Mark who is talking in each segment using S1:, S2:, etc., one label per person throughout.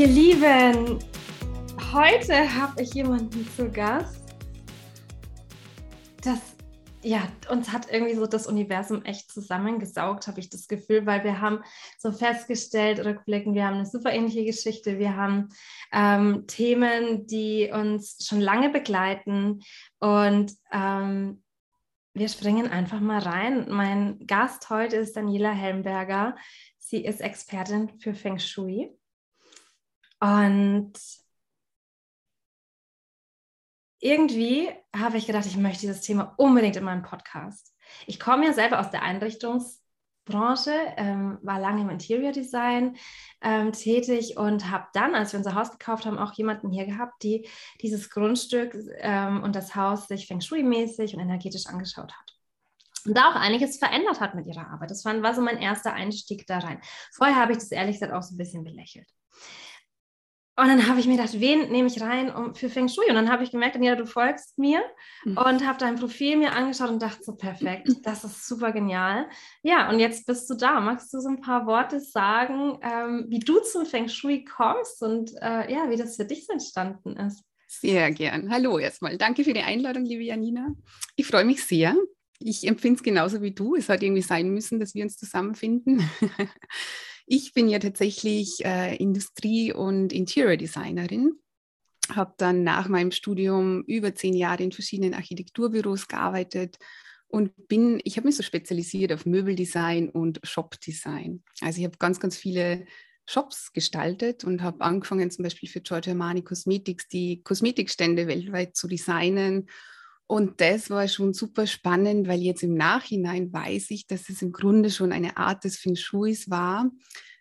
S1: Ihr Lieben, heute habe ich jemanden zu Gast. Das, ja, uns hat irgendwie so das Universum echt zusammengesaugt, habe ich das Gefühl, weil wir haben so festgestellt, rückblickend, wir haben eine super ähnliche Geschichte. Wir haben ähm, Themen, die uns schon lange begleiten und ähm, wir springen einfach mal rein. Mein Gast heute ist Daniela Helmberger. Sie ist Expertin für Feng Shui. Und irgendwie habe ich gedacht, ich möchte dieses Thema unbedingt in meinem Podcast. Ich komme ja selber aus der Einrichtungsbranche, ähm, war lange im Interior Design ähm, tätig und habe dann, als wir unser Haus gekauft haben, auch jemanden hier gehabt, die dieses Grundstück ähm, und das Haus sich Feng Shui-mäßig und energetisch angeschaut hat und da auch einiges verändert hat mit ihrer Arbeit. Das war, war so mein erster Einstieg da rein. Vorher habe ich das ehrlich gesagt auch so ein bisschen belächelt. Und dann habe ich mir gedacht, wen nehme ich rein um, für Feng Shui? Und dann habe ich gemerkt, Daniela, du folgst mir mhm. und habe dein Profil mir angeschaut und dachte so, perfekt, das ist super genial. Ja, und jetzt bist du da. Magst du so ein paar Worte sagen, ähm, wie du zum Feng Shui kommst und äh, ja, wie das für dich entstanden ist?
S2: Sehr gern. Hallo erstmal. Danke für die Einladung, liebe Janina. Ich freue mich sehr. Ich empfinde es genauso wie du. Es hat irgendwie sein müssen, dass wir uns zusammenfinden. Ich bin ja tatsächlich äh, Industrie- und Interior-Designerin, habe dann nach meinem Studium über zehn Jahre in verschiedenen Architekturbüros gearbeitet und bin, ich habe mich so spezialisiert auf Möbeldesign und Shopdesign. Also ich habe ganz, ganz viele Shops gestaltet und habe angefangen zum Beispiel für Giorgio Armani Cosmetics die Kosmetikstände weltweit zu designen und das war schon super spannend, weil jetzt im Nachhinein weiß ich, dass es im Grunde schon eine Art des Feng Shuis war,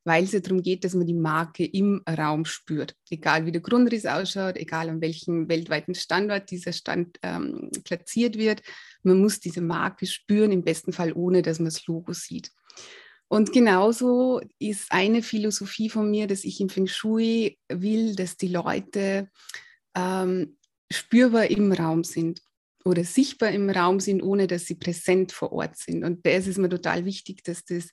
S2: weil es ja darum geht, dass man die Marke im Raum spürt. Egal wie der Grundriss ausschaut, egal an welchem weltweiten Standort dieser Stand ähm, platziert wird, man muss diese Marke spüren, im besten Fall ohne, dass man das Logo sieht. Und genauso ist eine Philosophie von mir, dass ich im Feng Shui will, dass die Leute ähm, spürbar im Raum sind oder sichtbar im Raum sind, ohne dass sie präsent vor Ort sind. Und da ist es mir total wichtig, dass das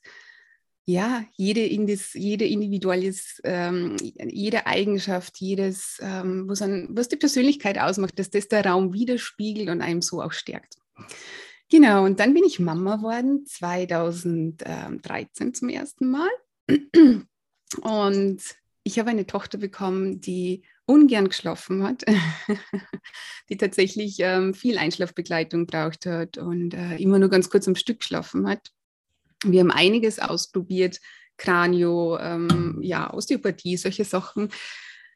S2: ja, jede, Indis, jede individuelles, ähm, jede Eigenschaft, jedes, ähm, was, an, was die Persönlichkeit ausmacht, dass das der Raum widerspiegelt und einem so auch stärkt. Genau, und dann bin ich Mama geworden, 2013 zum ersten Mal. Und ich habe eine Tochter bekommen, die ungern geschlafen hat, die tatsächlich ähm, viel Einschlafbegleitung braucht hat und äh, immer nur ganz kurz am Stück geschlafen hat. Wir haben einiges ausprobiert, Kranio, ähm, ja, Osteopathie, solche Sachen.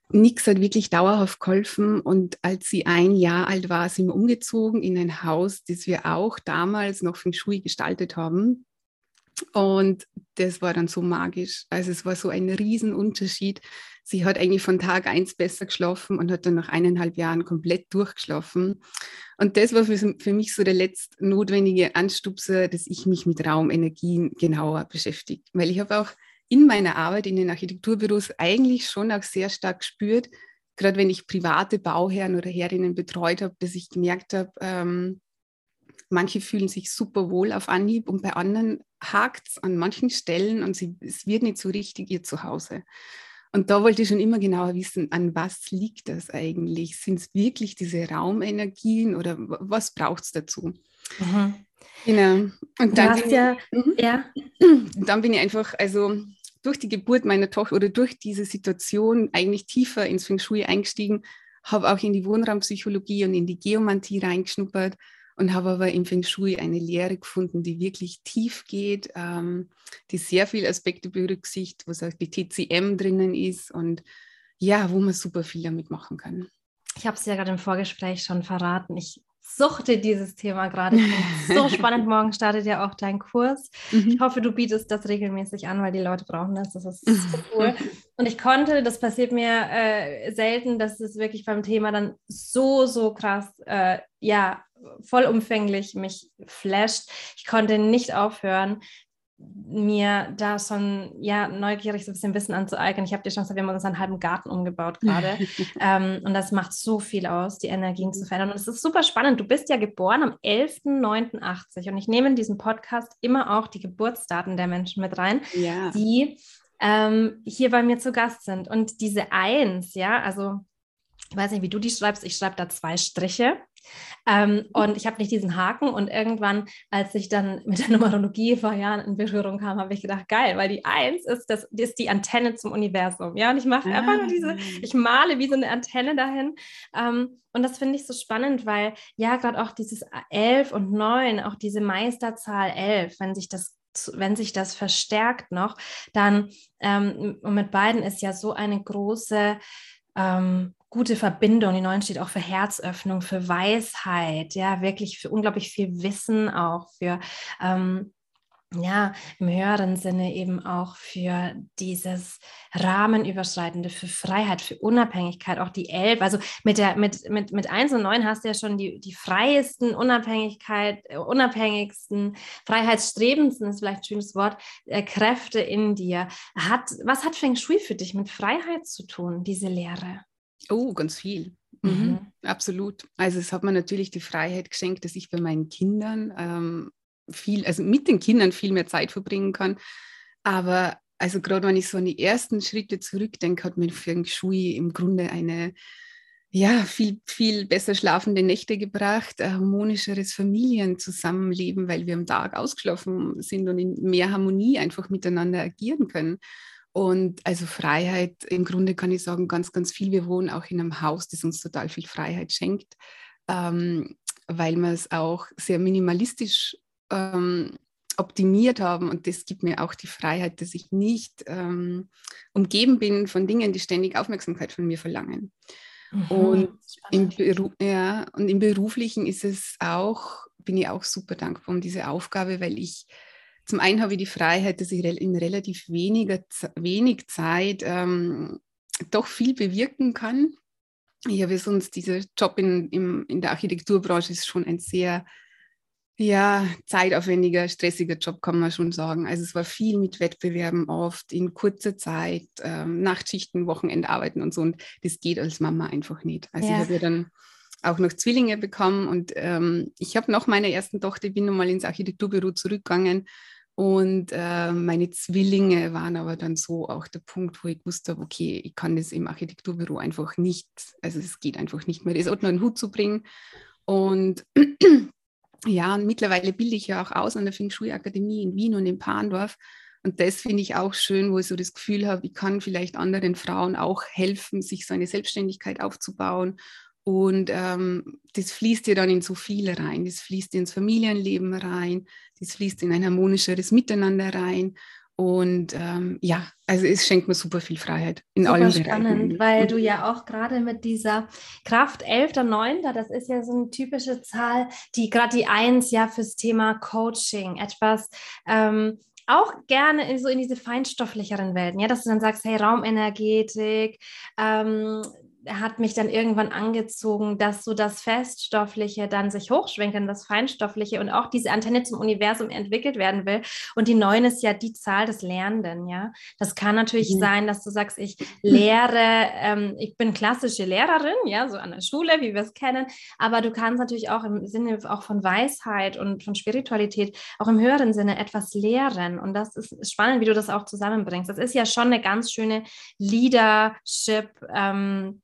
S2: Nichts hat wirklich dauerhaft geholfen. Und als sie ein Jahr alt war, sind wir umgezogen in ein Haus, das wir auch damals noch Feng Shui gestaltet haben. Und das war dann so magisch. Also es war so ein Riesenunterschied. Sie hat eigentlich von Tag eins besser geschlafen und hat dann nach eineinhalb Jahren komplett durchgeschlafen. Und das war für, für mich so der letzte notwendige Anstupser, dass ich mich mit Raumenergien genauer beschäftige. Weil ich habe auch in meiner Arbeit in den Architekturbüros eigentlich schon auch sehr stark gespürt, gerade wenn ich private Bauherren oder Herrinnen betreut habe, dass ich gemerkt habe, ähm, Manche fühlen sich super wohl auf Anhieb und bei anderen hakt es an manchen Stellen und sie, es wird nicht so richtig ihr Zuhause. Und da wollte ich schon immer genauer wissen, an was liegt das eigentlich? Sind es wirklich diese Raumenergien oder was braucht es dazu? Mhm. Genau. Und dann, bin ja, ich, mhm. ja. dann bin ich einfach, also durch die Geburt meiner Tochter oder durch diese Situation eigentlich tiefer ins Feng Shui eingestiegen, habe auch in die Wohnraumpsychologie und in die Geomantie reingeschnuppert und habe aber im Feng Shui eine Lehre gefunden, die wirklich tief geht, ähm, die sehr viele Aspekte berücksichtigt, wo auch die TCM drinnen ist und ja, wo man super viel damit machen kann.
S1: Ich habe es ja gerade im Vorgespräch schon verraten. Ich suchte dieses Thema gerade. So spannend. Morgen startet ja auch dein Kurs. Mhm. Ich hoffe, du bietest das regelmäßig an, weil die Leute brauchen das. Das ist so cool. Und ich konnte, das passiert mir äh, selten, dass es wirklich beim Thema dann so, so krass, äh, ja, vollumfänglich mich flasht. Ich konnte nicht aufhören, mir da schon ja neugierig so ein bisschen Wissen anzueignen. Ich habe dir schon gesagt, wir haben uns einen halben Garten umgebaut gerade. ähm, und das macht so viel aus, die Energien zu verändern. Und es ist super spannend. Du bist ja geboren am 11.09.80 und ich nehme in diesem Podcast immer auch die Geburtsdaten der Menschen mit rein, ja. die ähm, hier bei mir zu Gast sind. Und diese Eins, ja, also ich weiß nicht, wie du die schreibst, ich schreibe da zwei Striche. Ähm, und ich habe nicht diesen Haken. Und irgendwann, als ich dann mit der Numerologie vor Jahren in Berührung kam, habe ich gedacht, geil, weil die Eins ist, das, die ist die Antenne zum Universum. Ja, und ich mache ah. einfach nur diese, ah. ich male wie so eine Antenne dahin. Ähm, und das finde ich so spannend, weil ja, gerade auch dieses Elf und Neun, auch diese Meisterzahl Elf, wenn sich das wenn sich das verstärkt noch, dann ähm, und mit beiden ist ja so eine große ähm, gute Verbindung. Die Neuen steht auch für Herzöffnung, für Weisheit, ja, wirklich für unglaublich viel Wissen auch, für ähm, ja, im höheren Sinne eben auch für dieses Rahmenüberschreitende, für Freiheit, für Unabhängigkeit, auch die Elf. Also mit der, mit, mit, mit 1 und 9 hast du ja schon die, die freiesten, Unabhängigkeit, äh, unabhängigsten, freiheitsstrebendsten ist vielleicht ein schönes Wort, äh, Kräfte in dir. Hat, was hat Feng Shui für dich mit Freiheit zu tun, diese Lehre?
S2: Oh, ganz viel. Mhm. Mhm. Absolut. Also es hat mir natürlich die Freiheit geschenkt, dass ich bei meinen Kindern ähm, viel, also mit den Kindern viel mehr Zeit verbringen kann. Aber also gerade wenn ich so an die ersten Schritte zurückdenke, hat mir Feng Shui im Grunde eine ja, viel, viel besser schlafende Nächte gebracht, ein harmonischeres Familienzusammenleben, weil wir am Tag ausgeschlafen sind und in mehr Harmonie einfach miteinander agieren können. Und also Freiheit, im Grunde kann ich sagen, ganz, ganz viel. Wir wohnen auch in einem Haus, das uns total viel Freiheit schenkt, ähm, weil wir es auch sehr minimalistisch ähm, optimiert haben. Und das gibt mir auch die Freiheit, dass ich nicht ähm, umgeben bin von Dingen, die ständig Aufmerksamkeit von mir verlangen. Mhm, und, im ja, und im Beruflichen ist es auch, bin ich auch super dankbar um diese Aufgabe, weil ich zum einen habe ich die Freiheit, dass ich in relativ weniger, wenig Zeit ähm, doch viel bewirken kann. Ich habe sonst dieser Job in, in, in der Architekturbranche ist schon ein sehr ja, zeitaufwendiger, stressiger Job, kann man schon sagen. Also es war viel mit Wettbewerben oft, in kurzer Zeit, ähm, Nachtschichten, Wochenendarbeiten und so. Und das geht als Mama einfach nicht. Also ja. ich habe ja dann auch noch Zwillinge bekommen und ähm, ich habe nach meiner ersten Tochter, bin nochmal ins Architekturbüro zurückgegangen und äh, meine Zwillinge waren aber dann so auch der Punkt, wo ich wusste, okay, ich kann das im Architekturbüro einfach nicht, also es geht einfach nicht mehr, das unter einen Hut zu bringen. Und ja, und mittlerweile bilde ich ja auch aus an der Feng Shui Akademie in Wien und in Pandorf. Und das finde ich auch schön, wo ich so das Gefühl habe, ich kann vielleicht anderen Frauen auch helfen, sich so eine Selbstständigkeit aufzubauen. Und ähm, das fließt ja dann in so viele rein. Das fließt ins Familienleben rein, das fließt in ein harmonischeres Miteinander rein. Und ähm, ja, also es schenkt mir super viel Freiheit in super allen spannend,
S1: Bereichen. weil du ja auch gerade mit dieser Kraft 11.9., das ist ja so eine typische Zahl, die gerade die Eins ja fürs Thema Coaching etwas ähm, auch gerne in, so in diese feinstofflicheren Welten, ja, dass du dann sagst, hey, Raumenergetik, ähm, hat mich dann irgendwann angezogen, dass so das Feststoffliche dann sich hochschwenkt in das Feinstoffliche und auch diese Antenne zum Universum entwickelt werden will. Und die Neun ist ja die Zahl des Lernenden, ja. Das kann natürlich mhm. sein, dass du sagst, ich lehre, ähm, ich bin klassische Lehrerin, ja, so an der Schule, wie wir es kennen, aber du kannst natürlich auch im Sinne auch von Weisheit und von Spiritualität auch im höheren Sinne etwas lehren. Und das ist spannend, wie du das auch zusammenbringst. Das ist ja schon eine ganz schöne Leadership. Ähm,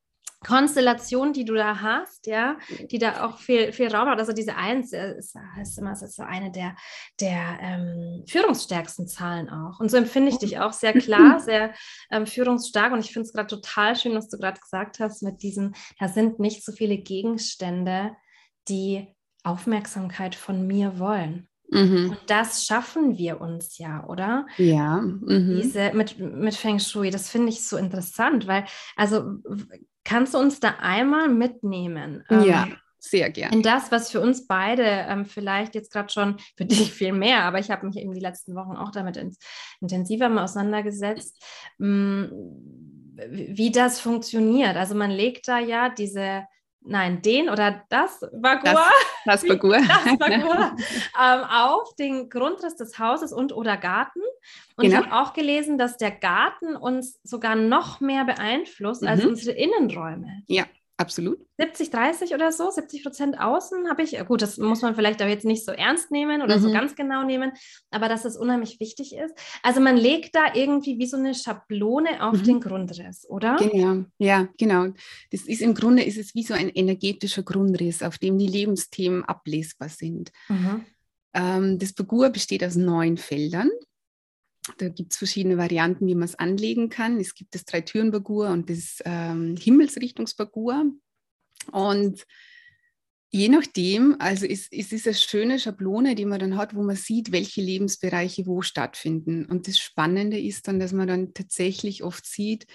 S1: Konstellation, die du da hast, ja, die da auch viel, viel Raum hat. Also diese Eins äh, ist, ist immer ist so eine der, der ähm, führungsstärksten Zahlen auch. Und so empfinde ich dich auch sehr klar, sehr ähm, führungsstark. Und ich finde es gerade total schön, was du gerade gesagt hast mit diesem, da sind nicht so viele Gegenstände, die Aufmerksamkeit von mir wollen. Mhm. Und das schaffen wir uns ja, oder?
S2: Ja. Mhm.
S1: Diese mit, mit Feng Shui, das finde ich so interessant, weil, also Kannst du uns da einmal mitnehmen?
S2: Ähm, ja, sehr gerne.
S1: In das, was für uns beide ähm, vielleicht jetzt gerade schon, für dich viel mehr, aber ich habe mich eben die letzten Wochen auch damit ins, intensiver mal auseinandergesetzt, mh, mm, wie das funktioniert. Also man legt da ja diese nein, den oder das Bagua,
S2: das, das Bagua,
S1: das Bagua ähm, auf den Grundriss des Hauses und oder Garten. Und genau. ich habe auch gelesen, dass der Garten uns sogar noch mehr beeinflusst mhm. als unsere Innenräume.
S2: Ja, Absolut.
S1: 70, 30 oder so, 70 Prozent außen habe ich. Gut, das muss man vielleicht auch jetzt nicht so ernst nehmen oder mhm. so ganz genau nehmen, aber dass es unheimlich wichtig ist. Also man legt da irgendwie wie so eine Schablone auf mhm. den Grundriss, oder?
S2: Genau, ja, genau. Das ist im Grunde ist es wie so ein energetischer Grundriss, auf dem die Lebensthemen ablesbar sind. Mhm. Ähm, das Figur besteht aus neun Feldern. Da gibt es verschiedene Varianten, wie man es anlegen kann. Es gibt das Drei-Türen-Bagur und das ähm, Himmelsrichtungsbagur. Und je nachdem, also es, es ist eine schöne Schablone, die man dann hat, wo man sieht, welche Lebensbereiche wo stattfinden. Und das Spannende ist dann, dass man dann tatsächlich oft sieht,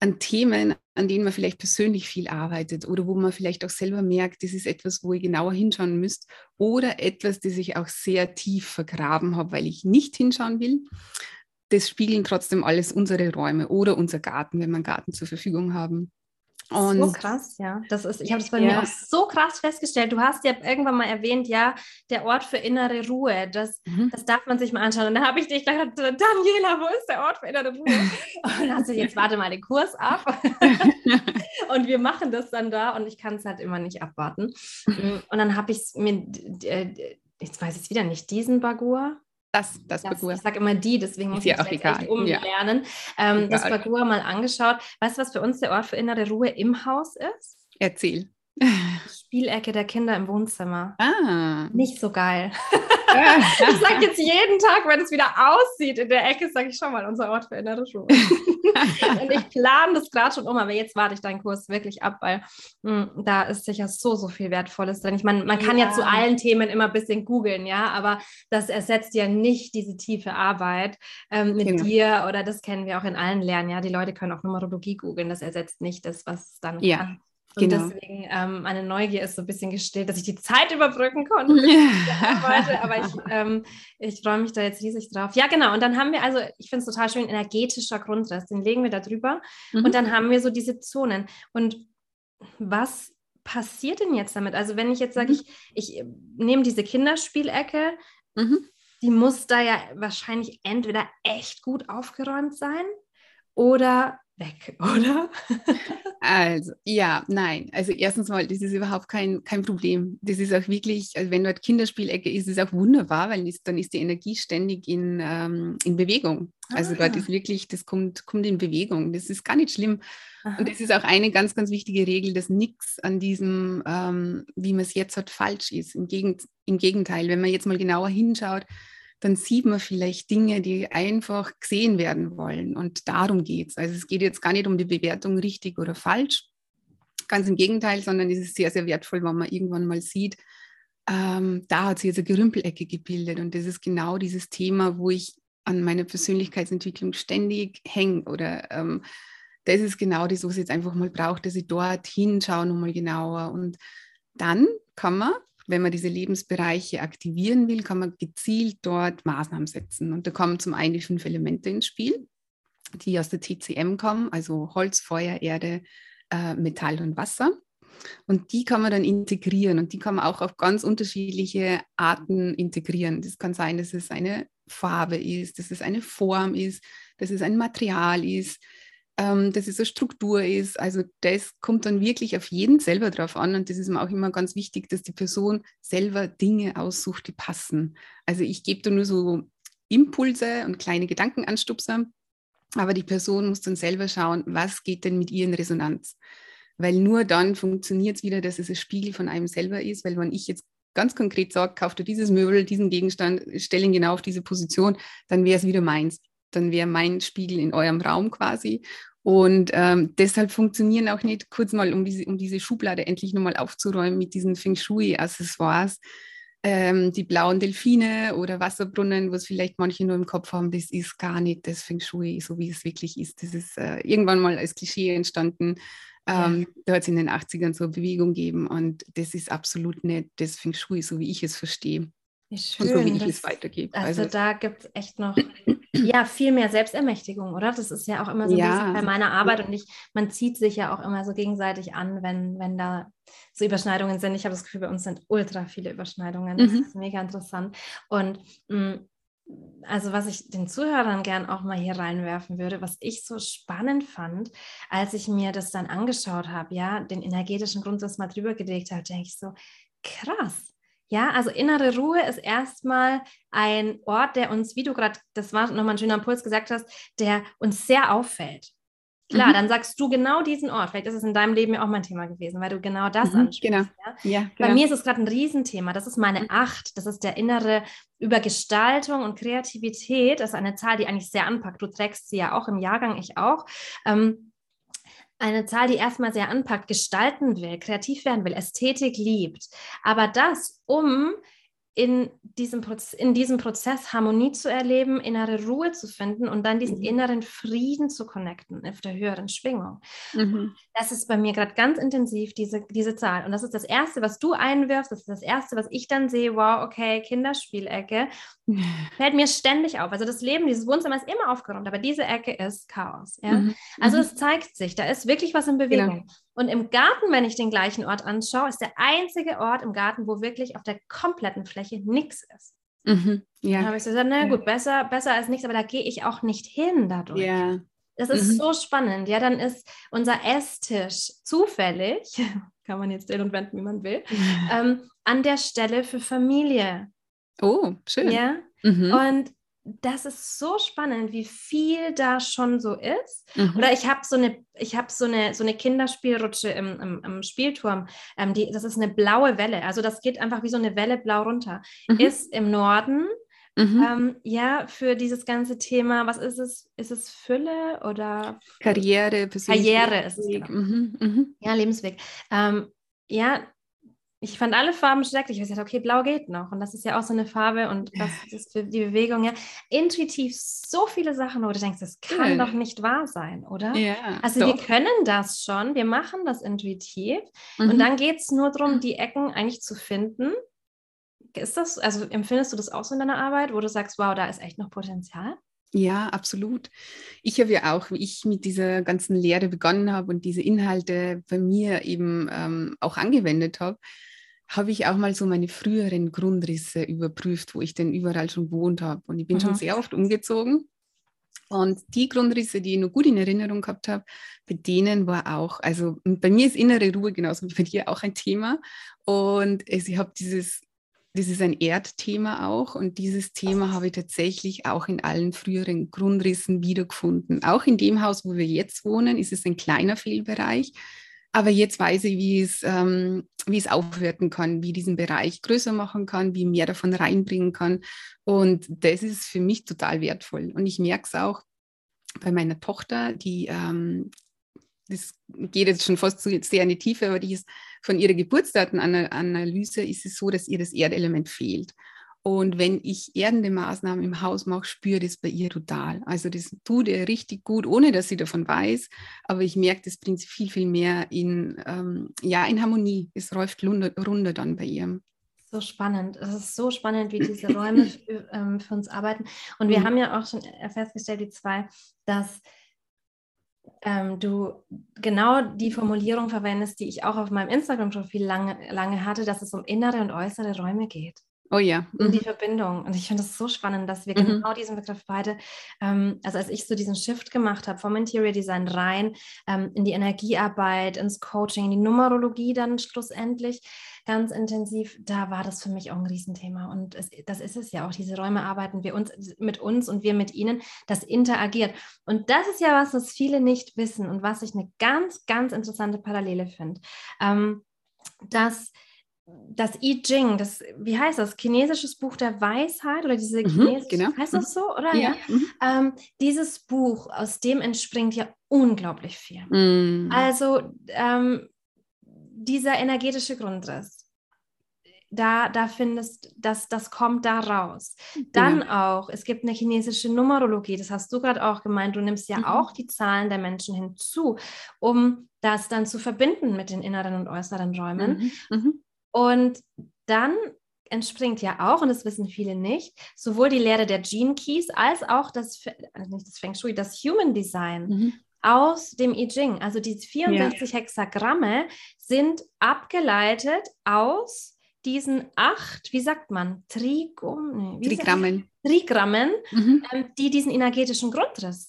S2: an Themen, an denen man vielleicht persönlich viel arbeitet oder wo man vielleicht auch selber merkt, das ist etwas, wo ich genauer hinschauen müsste oder etwas, das ich auch sehr tief vergraben habe, weil ich nicht hinschauen will. Das spiegeln trotzdem alles unsere Räume oder unser Garten, wenn wir einen Garten zur Verfügung haben.
S1: Und so krass, ja. Das ist, ich habe es bei ja. mir auch so krass festgestellt. Du hast ja irgendwann mal erwähnt, ja, der Ort für innere Ruhe, das, mhm. das darf man sich mal anschauen. Und dann habe ich dich gedacht, Daniela, wo ist der Ort für innere Ruhe? Und dann hast du jetzt warte mal den Kurs ab. und wir machen das dann da und ich kann es halt immer nicht abwarten. Und dann habe ich es mir, jetzt weiß ich es wieder nicht, diesen Bagur,
S2: das, das, das
S1: Ich sage immer die, deswegen muss ich ja jetzt echt umlernen. Ja. Ähm, das Bagur mal angeschaut. Weißt du, was für uns der Ort für innere Ruhe im Haus ist?
S2: Erzähl.
S1: Spielecke der Kinder im Wohnzimmer. Ah. Nicht so geil. ich sage jetzt jeden Tag, wenn es wieder aussieht in der Ecke, sage ich schon mal, unser Ort für innere Ruhe. und ich plane das gerade schon um, aber jetzt warte ich deinen Kurs wirklich ab, weil mh, hm, da ist sicher so, so viel Wertvolles drin. Ich meine, man kann ja. ja zu allen Themen immer ein bisschen googeln, ja, aber das ersetzt ja nicht diese tiefe Arbeit ähm, mit genau. dir oder das kennen wir auch in allen Lernen, ja. Die Leute können auch Numerologie googeln, das ersetzt nicht das, was dann ja. kann. Und genau. deswegen, ähm, meine Neugier ist so ein bisschen gestillt, dass ich die Zeit überbrücken konnte. Ja. Aber ich, ähm, ich freue mich da jetzt riesig drauf. Ja, genau. Und dann haben wir also, ich finde es total schön, energetischer Grundriss. Den legen wir da drüber. Mhm. Und dann haben wir so diese Zonen. Und was passiert denn jetzt damit? Also, wenn ich jetzt sage, mhm. ich, ich nehme diese Kinderspielecke, mhm. die muss da ja wahrscheinlich entweder echt gut aufgeräumt sein oder weg, oder?
S2: also, ja, nein. Also erstens mal, das ist überhaupt kein, kein Problem. Das ist auch wirklich, also wenn dort Kinderspielecke ist, ist es auch wunderbar, weil dann ist die Energie ständig in, ähm, in Bewegung. Also ah. dort ist wirklich, das kommt, kommt in Bewegung. Das ist gar nicht schlimm. Aha. Und das ist auch eine ganz, ganz wichtige Regel, dass nichts an diesem, ähm, wie man es jetzt hat, falsch ist. Im, Gegend, Im Gegenteil, wenn man jetzt mal genauer hinschaut, dann sieht man vielleicht Dinge, die einfach gesehen werden wollen. Und darum geht es. Also es geht jetzt gar nicht um die Bewertung richtig oder falsch. Ganz im Gegenteil, sondern es ist sehr, sehr wertvoll, wenn man irgendwann mal sieht, ähm, da hat sich jetzt eine Gerümpelecke gebildet. Und das ist genau dieses Thema, wo ich an meiner Persönlichkeitsentwicklung ständig hänge. Oder ähm, das ist genau das, was ich jetzt einfach mal brauche, dass ich dort hinschaue nochmal genauer. Und dann kann man wenn man diese Lebensbereiche aktivieren will, kann man gezielt dort Maßnahmen setzen. Und da kommen zum einen die fünf Elemente ins Spiel, die aus der TCM kommen, also Holz, Feuer, Erde, äh, Metall und Wasser. Und die kann man dann integrieren und die kann man auch auf ganz unterschiedliche Arten integrieren. Das kann sein, dass es eine Farbe ist, dass es eine Form ist, dass es ein Material ist, ähm, dass es eine Struktur ist. Also das kommt dann wirklich auf jeden selber drauf an und das ist mir auch immer ganz wichtig, dass die Person selber Dinge aussucht, die passen. Also ich gebe da nur so Impulse und kleine Gedankenanstupser, aber die Person muss dann selber schauen, was geht denn mit ihr in Resonanz. Weil nur dann funktioniert es wieder, dass es ein Spiegel von einem selber ist, weil wenn ich jetzt ganz konkret sage, kauf dir dieses Möbel, diesen Gegenstand, stell ihn genau auf diese Position, dann wäre es wieder meins. Dann wäre mein Spiegel in eurem Raum quasi. Und ähm, deshalb funktionieren auch nicht, kurz mal, um diese, um diese Schublade endlich nochmal aufzuräumen mit diesen Feng Shui-Accessoires, ähm, die blauen Delfine oder Wasserbrunnen, was vielleicht manche nur im Kopf haben, das ist gar nicht das Feng Shui, so wie es wirklich ist. Das ist äh, irgendwann mal als Klischee entstanden. Ähm, ja. Da hat es in den 80ern so eine Bewegung gegeben und das ist absolut nicht das Feng Shui, so wie ich es verstehe.
S1: Wie schön, und so wie ich es weitergebe. Also, also da gibt es echt noch ja, viel mehr Selbstermächtigung, oder? Das ist ja auch immer so ja. bei meiner Arbeit und ich, man zieht sich ja auch immer so gegenseitig an, wenn, wenn da so Überschneidungen sind. Ich habe das Gefühl, bei uns sind ultra viele Überschneidungen. Das mhm. ist mega interessant. Und mh, mm, also was ich den Zuhörern gern auch mal hier reinwerfen würde, was ich so spannend fand, als ich mir das dann angeschaut habe, ja, den energetischen Grundsatz mal drüber gelegt habe, denke ich so, krass. Ja, also innere Ruhe ist erstmal ein Ort, der uns, wie du gerade, das war nochmal ein schöner Impuls gesagt hast, der uns sehr auffällt. Klar, mhm. dann sagst du genau diesen Ort. Vielleicht ist es in deinem Leben ja auch mein Thema gewesen, weil du genau das mhm, ansprichst. Genau. Ja? Ja, genau. Bei mir ist es gerade ein Riesenthema. Das ist meine mhm. Acht. Das ist der innere über Gestaltung und Kreativität. Das ist eine Zahl, die eigentlich sehr anpackt. Du trägst sie ja auch im Jahrgang, ich auch. Ähm, eine Zahl, die erstmal sehr anpackt, gestalten will, kreativ werden will, Ästhetik liebt. Aber das, um in diesem, Proz in diesem Prozess Harmonie zu erleben, innere Ruhe zu finden und dann diesen mhm. inneren Frieden zu connecten auf der höheren Schwingung. Mhm. Das ist bei mir gerade ganz intensiv, diese, diese Zahl. Und das ist das Erste, was du einwirfst, das ist das Erste, was ich dann sehe, wow, okay, Kinderspielecke, fällt mir ständig auf. Also das Leben, dieses Wohnzimmer ist immer aufgeräumt, aber diese Ecke ist Chaos. Ja? Mhm. Also mhm. es zeigt sich, da ist wirklich was in Bewegung. Genau. Und im Garten, wenn ich den gleichen Ort anschaue, ist der einzige Ort im Garten, wo wirklich auf der kompletten Fläche nichts ist. Mhm. Ja. Dann habe ich so gesagt, na gut, besser, besser als nichts, aber da gehe ich auch nicht hin dadurch. Ja. Das ist mhm. so spannend. Ja, dann ist unser Esstisch zufällig, kann man jetzt drehen und wenden, wie man will, mhm. ähm, an der Stelle für Familie.
S2: Oh, schön.
S1: Ja. Mhm. Und das ist so spannend, wie viel da schon so ist. Mhm. Oder ich habe so eine, ich habe so eine, so eine Kinderspielrutsche im, im, im Spielturm. Ähm, die, das ist eine blaue Welle. Also das geht einfach wie so eine Welle blau runter. Mhm. Ist im Norden. Mhm. Ähm, ja, für dieses ganze Thema, was ist es? Ist es Fülle oder
S2: Karriere?
S1: Karriere ist es. Genau. Mhm, mhm. Ja, Lebensweg. Ähm, ja, ich fand alle Farben schrecklich. Ich habe gesagt, okay, blau geht noch. Und das ist ja auch so eine Farbe und das ist die Bewegung, ja. Intuitiv so viele Sachen, wo du denkst, das kann ja. doch nicht wahr sein, oder? Ja, also doch. wir können das schon, wir machen das intuitiv. Mhm. Und dann geht es nur darum, die Ecken eigentlich zu finden. Ist das, also empfindest du das auch so in deiner Arbeit, wo du sagst, wow, da ist echt noch Potenzial?
S2: Ja, absolut. Ich habe ja auch, wie ich mit dieser ganzen Lehre begonnen habe und diese Inhalte bei mir eben ähm, auch angewendet habe, habe ich auch mal so meine früheren Grundrisse überprüft, wo ich denn überall schon gewohnt habe. Und ich bin mhm. schon sehr oft umgezogen. Und die Grundrisse, die ich noch gut in Erinnerung gehabt habe, bei denen war auch, also bei mir ist innere Ruhe genauso wie bei dir auch ein Thema. Und ich habe dieses, das ist ein Erdthema auch. Und dieses Thema habe ich tatsächlich auch in allen früheren Grundrissen wiedergefunden. Auch in dem Haus, wo wir jetzt wohnen, ist es ein kleiner Fehlbereich. Aber jetzt weiß ich, wie es, ähm, wie es aufwerten kann, wie diesen Bereich größer machen kann, wie mehr davon reinbringen kann. Und das ist für mich total wertvoll. Und ich merke es auch bei meiner Tochter, die, ähm, das geht jetzt schon fast zu sehr in die Tiefe, aber die ist von ihrer Geburtsdatenanalyse ist es so, dass ihr das Erdelement fehlt. Und wenn ich erdende Maßnahmen im Haus mache, spüre das bei ihr total. Also das tut ihr richtig gut, ohne dass sie davon weiß. Aber ich merke, das bringt sie viel, viel mehr in, ähm, ja, in Harmonie. Es läuft runter, dann bei ihr.
S1: So spannend. Es ist so spannend, wie diese Räume für, ähm, für, uns arbeiten. Und wir mhm. haben ja auch schon festgestellt, die zwei, dass ähm, du genau die Formulierung verwendest, die ich auch auf meinem Instagram-Profil lange, lange hatte, dass es um innere und äußere Räume geht.
S2: Oh ja.
S1: Mhm. Die Verbindung. Und ich finde das so spannend, dass wir mhm. genau diesen Begriff beide, ähm, also als ich so diesen Shift gemacht habe vom Interior Design rein ähm, in die Energiearbeit, ins Coaching, in die Numerologie dann schlussendlich ganz intensiv, da war das für mich auch ein Riesenthema. Und es, das ist es ja auch. Diese Räume arbeiten wir uns mit uns und wir mit ihnen. Das interagiert. Und das ist ja was, was viele nicht wissen und was ich eine ganz, ganz interessante Parallele finde. Ähm, dass das I Ching, das, wie heißt das? Chinesisches Buch der Weisheit oder diese mhm, genau. heißt das so, oder? Ja. ja? Mhm. Ähm, dieses Buch, aus dem entspringt ja unglaublich viel. Mhm. Also ähm, dieser energetische Grundriss, da, da findest, das, das kommt da raus. Dann ja. auch, es gibt eine chinesische Numerologie, das hast du gerade auch gemeint, du nimmst ja mhm. auch die Zahlen der Menschen hinzu, um das dann zu verbinden mit den inneren und äußeren Räumen. Mhm. mhm. Und dann entspringt ja auch, und das wissen viele nicht, sowohl die Lehre der Gene Keys als auch das, also nicht das Feng Shui, das Human Design mhm. aus dem I Ching. Also die 64 ja. Hexagramme sind abgeleitet aus diesen acht, wie sagt man, Trigum,
S2: nee, Trigrammen,
S1: Trigrammen mhm. ähm, die diesen energetischen Grundriss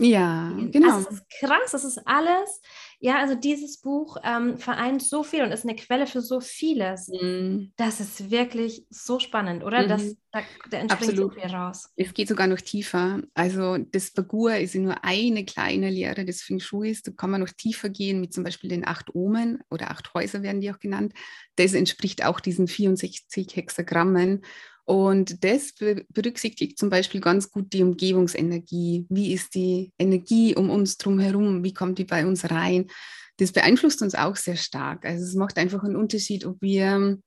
S2: ja, genau.
S1: Also das ist krass, das ist alles. Ja, also dieses Buch ähm, vereint so viel und ist eine Quelle für so vieles. Mhm. Das ist wirklich so spannend, oder? Mhm. Das, da, da entspringt Absolut. so viel raus.
S2: Es geht sogar noch tiefer. Also das Bagur ist nur eine kleine Lehre des Feng Shui. Da kann man noch tiefer gehen mit zum Beispiel den acht Omen oder acht Häuser werden die auch genannt. Das entspricht auch diesen 64 Hexagrammen. Und das berücksichtigt zum Beispiel ganz gut die Umgebungsenergie. Wie ist die Energie um uns drum herum? Wie kommt die bei uns rein? Das beeinflusst uns auch sehr stark. Also es macht einfach einen Unterschied, ob wir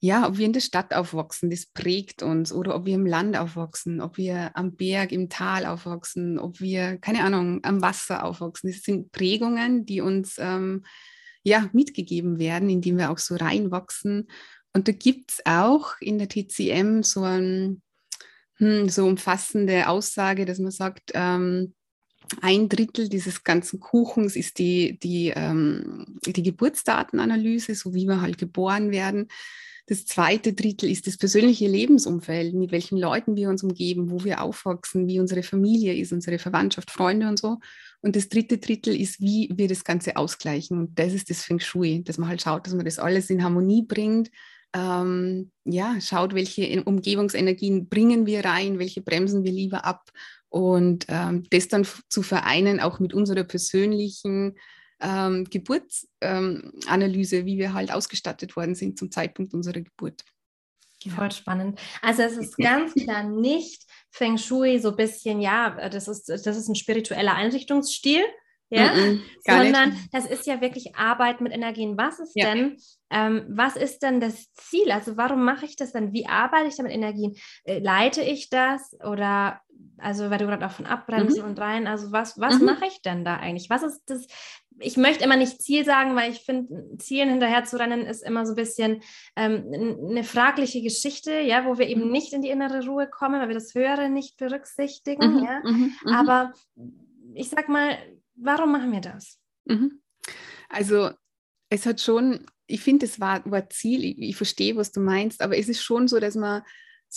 S2: ja, ob wir in der Stadt aufwachsen, das prägt uns, oder ob wir im Land aufwachsen, ob wir am Berg, im Tal aufwachsen, ob wir, keine Ahnung, am Wasser aufwachsen. Das sind Prägungen, die uns ähm, ja mitgegeben werden, indem wir auch so reinwachsen. Und da gibt es auch in der TCM so eine hm, so umfassende Aussage, dass man sagt, ähm, ein Drittel dieses ganzen Kuchens ist die, die, ähm, die Geburtsdatenanalyse, so wie wir halt geboren werden. Das zweite Drittel ist das persönliche Lebensumfeld, mit welchen Leuten wir uns umgeben, wo wir aufwachsen, wie unsere Familie ist, unsere Verwandtschaft, Freunde und so. Und das dritte Drittel ist, wie wir das Ganze ausgleichen. Und das ist das Feng Shui, dass man halt schaut, dass man das alles in Harmonie bringt, ähm, ja, schaut, welche Umgebungsenergien bringen wir rein, welche bremsen wir lieber ab und ähm, das dann zu vereinen, auch mit unserer persönlichen ähm, Geburtsanalyse, ähm, wie wir halt ausgestattet worden sind zum Zeitpunkt unserer Geburt.
S1: Ja. Voll spannend. Also es ist ganz klar nicht Feng Shui so ein bisschen, ja, das ist, das ist ein spiritueller Einrichtungsstil, ja, mm -mm, sondern nicht. das ist ja wirklich Arbeit mit Energien. Was ist ja. denn, ähm, was ist denn das Ziel? Also warum mache ich das dann? Wie arbeite ich da mit Energien? Äh, leite ich das oder also weil du gerade auch von Abbremsen mhm. und rein, also was, was mhm. mache ich denn da eigentlich? Was ist das? Ich möchte immer nicht Ziel sagen, weil ich finde, Zielen hinterher zu rennen ist immer so ein bisschen ähm, eine fragliche Geschichte, ja, wo wir eben mhm. nicht in die innere Ruhe kommen, weil wir das Höhere nicht berücksichtigen, mhm. ja. Mhm. Mhm. Aber ich sag mal, warum machen wir das?
S2: Also es hat schon, ich finde, das war, war Ziel, ich, ich verstehe, was du meinst, aber es ist schon so, dass man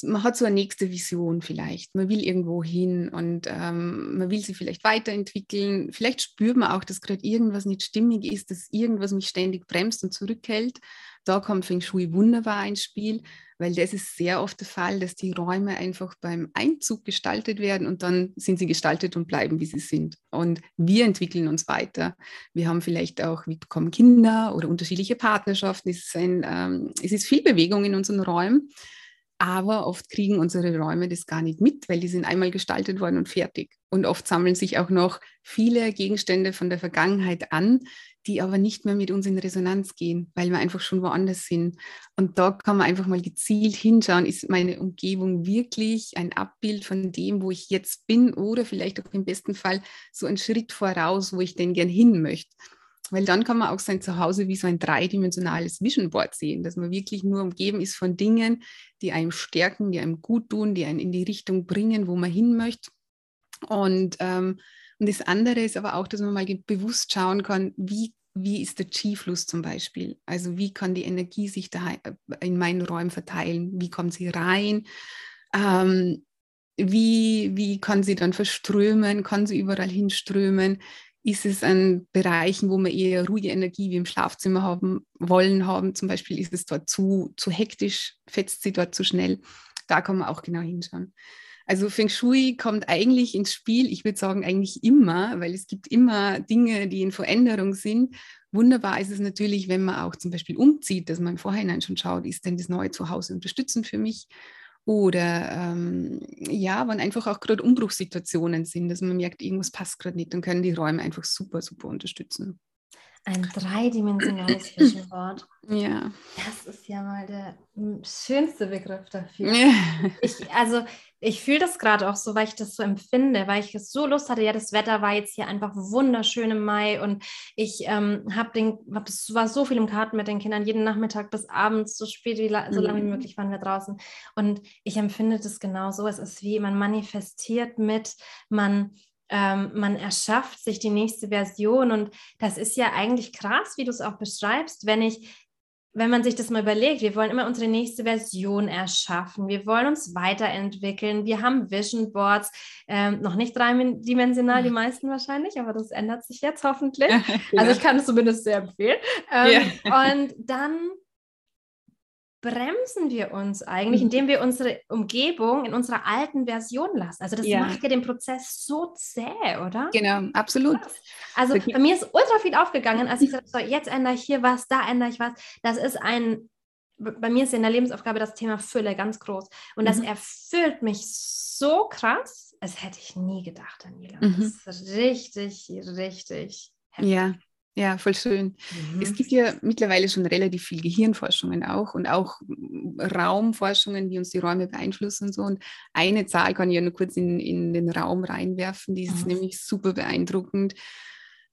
S2: man hat so eine nächste Vision vielleicht. Man will irgendwo hin und ähm, man will sich vielleicht weiterentwickeln. Vielleicht spürt man auch, dass gerade irgendwas nicht stimmig ist, dass irgendwas mich ständig bremst und zurückhält. Da kommt Feng Shui wunderbar ins Spiel, weil das ist sehr oft der Fall, dass die Räume einfach beim Einzug gestaltet werden und dann sind sie gestaltet und bleiben, wie sie sind. Und wir entwickeln uns weiter. Wir haben vielleicht auch, wir bekommen Kinder oder unterschiedliche Partnerschaften. Es ist, ein, ähm, es ist viel Bewegung in unseren Räumen. Aber oft kriegen unsere Räume das gar nicht mit, weil die sind einmal gestaltet worden und fertig. Und oft sammeln sich auch noch viele Gegenstände von der Vergangenheit an, die aber nicht mehr mit uns in Resonanz gehen, weil wir einfach schon woanders sind. Und da kann man einfach mal gezielt hinschauen, ist meine Umgebung wirklich ein Abbild von dem, wo ich jetzt bin oder vielleicht auch im besten Fall so ein Schritt voraus, wo ich denn gern hin möchte. Weil dann kann man auch sein Zuhause wie so ein dreidimensionales Vision Board sehen, dass man wirklich nur umgeben ist von Dingen, die einem stärken, die einem gut tun, die einen in die Richtung bringen, wo man hin möchte. Und, ähm, und das andere ist aber auch, dass man mal bewusst schauen kann, wie, wie ist der Chi-Fluss zum Beispiel? Also wie kann die Energie sich da äh, in meinen Räumen verteilen? Wie kommt sie rein? Ähm, wie, wie kann sie dann verströmen? Kann sie überall hinströmen? ist es an Bereichen, wo wir eher ruhige Energie wie im Schlafzimmer haben wollen haben. Zum Beispiel ist es dort zu, zu hektisch, fetzt sie dort zu schnell. Da kann man auch genau hinschauen. Also Feng Shui kommt eigentlich ins Spiel, ich würde sagen eigentlich immer, weil es gibt immer Dinge, die in Veränderung sind. Wunderbar ist es natürlich, wenn man auch zum Beispiel umzieht, dass man im Vorhinein schon schaut, ist denn das neue Zuhause unterstützend für mich? Oder ähm, ja, wenn einfach auch gerade Umbruchssituationen sind, dass man merkt, irgendwas passt gerade nicht, dann können die Räume einfach super, super unterstützen.
S1: Ein dreidimensionales Board.
S2: Ja.
S1: Das ist ja mal der schönste Begriff dafür. Ich, also ich fühle das gerade auch so, weil ich das so empfinde, weil ich es so Lust hatte. Ja, das Wetter war jetzt hier einfach wunderschön im Mai und ich ähm, habe den, hab, es war so viel im Garten mit den Kindern, jeden Nachmittag bis abends, so spät, wie, so lange wie mhm. möglich waren wir draußen. Und ich empfinde das genau so. Es ist wie, man manifestiert mit, man ähm, man erschafft sich die nächste Version und das ist ja eigentlich krass, wie du es auch beschreibst, wenn ich wenn man sich das mal überlegt, wir wollen immer unsere nächste Version erschaffen, wir wollen uns weiterentwickeln, wir haben Vision Boards, ähm, noch nicht dreidimensional, die meisten wahrscheinlich, aber das ändert sich jetzt hoffentlich. Also ich kann es zumindest sehr empfehlen. Ähm, ja. Und dann bremsen wir uns eigentlich, mhm. indem wir unsere Umgebung in unserer alten Version lassen. Also das ja. macht ja den Prozess so zäh, oder?
S2: Genau, absolut.
S1: Also bei mir ist ultra viel aufgegangen, als ich gesagt habe, so, jetzt ändere ich hier was, da ändere ich was. Das ist ein, bei mir ist in der Lebensaufgabe das Thema Fülle ganz groß. Und das mhm. erfüllt mich so krass, das hätte ich nie gedacht, Daniela. Mhm. Das ist richtig, richtig
S2: heftig. Ja, ja, voll schön. Mhm. Es gibt ja mittlerweile schon relativ viel Gehirnforschungen auch und auch Raumforschungen, die uns die Räume beeinflussen und so. Und eine Zahl kann ich ja nur kurz in, in den Raum reinwerfen, die ist mhm. nämlich super beeindruckend.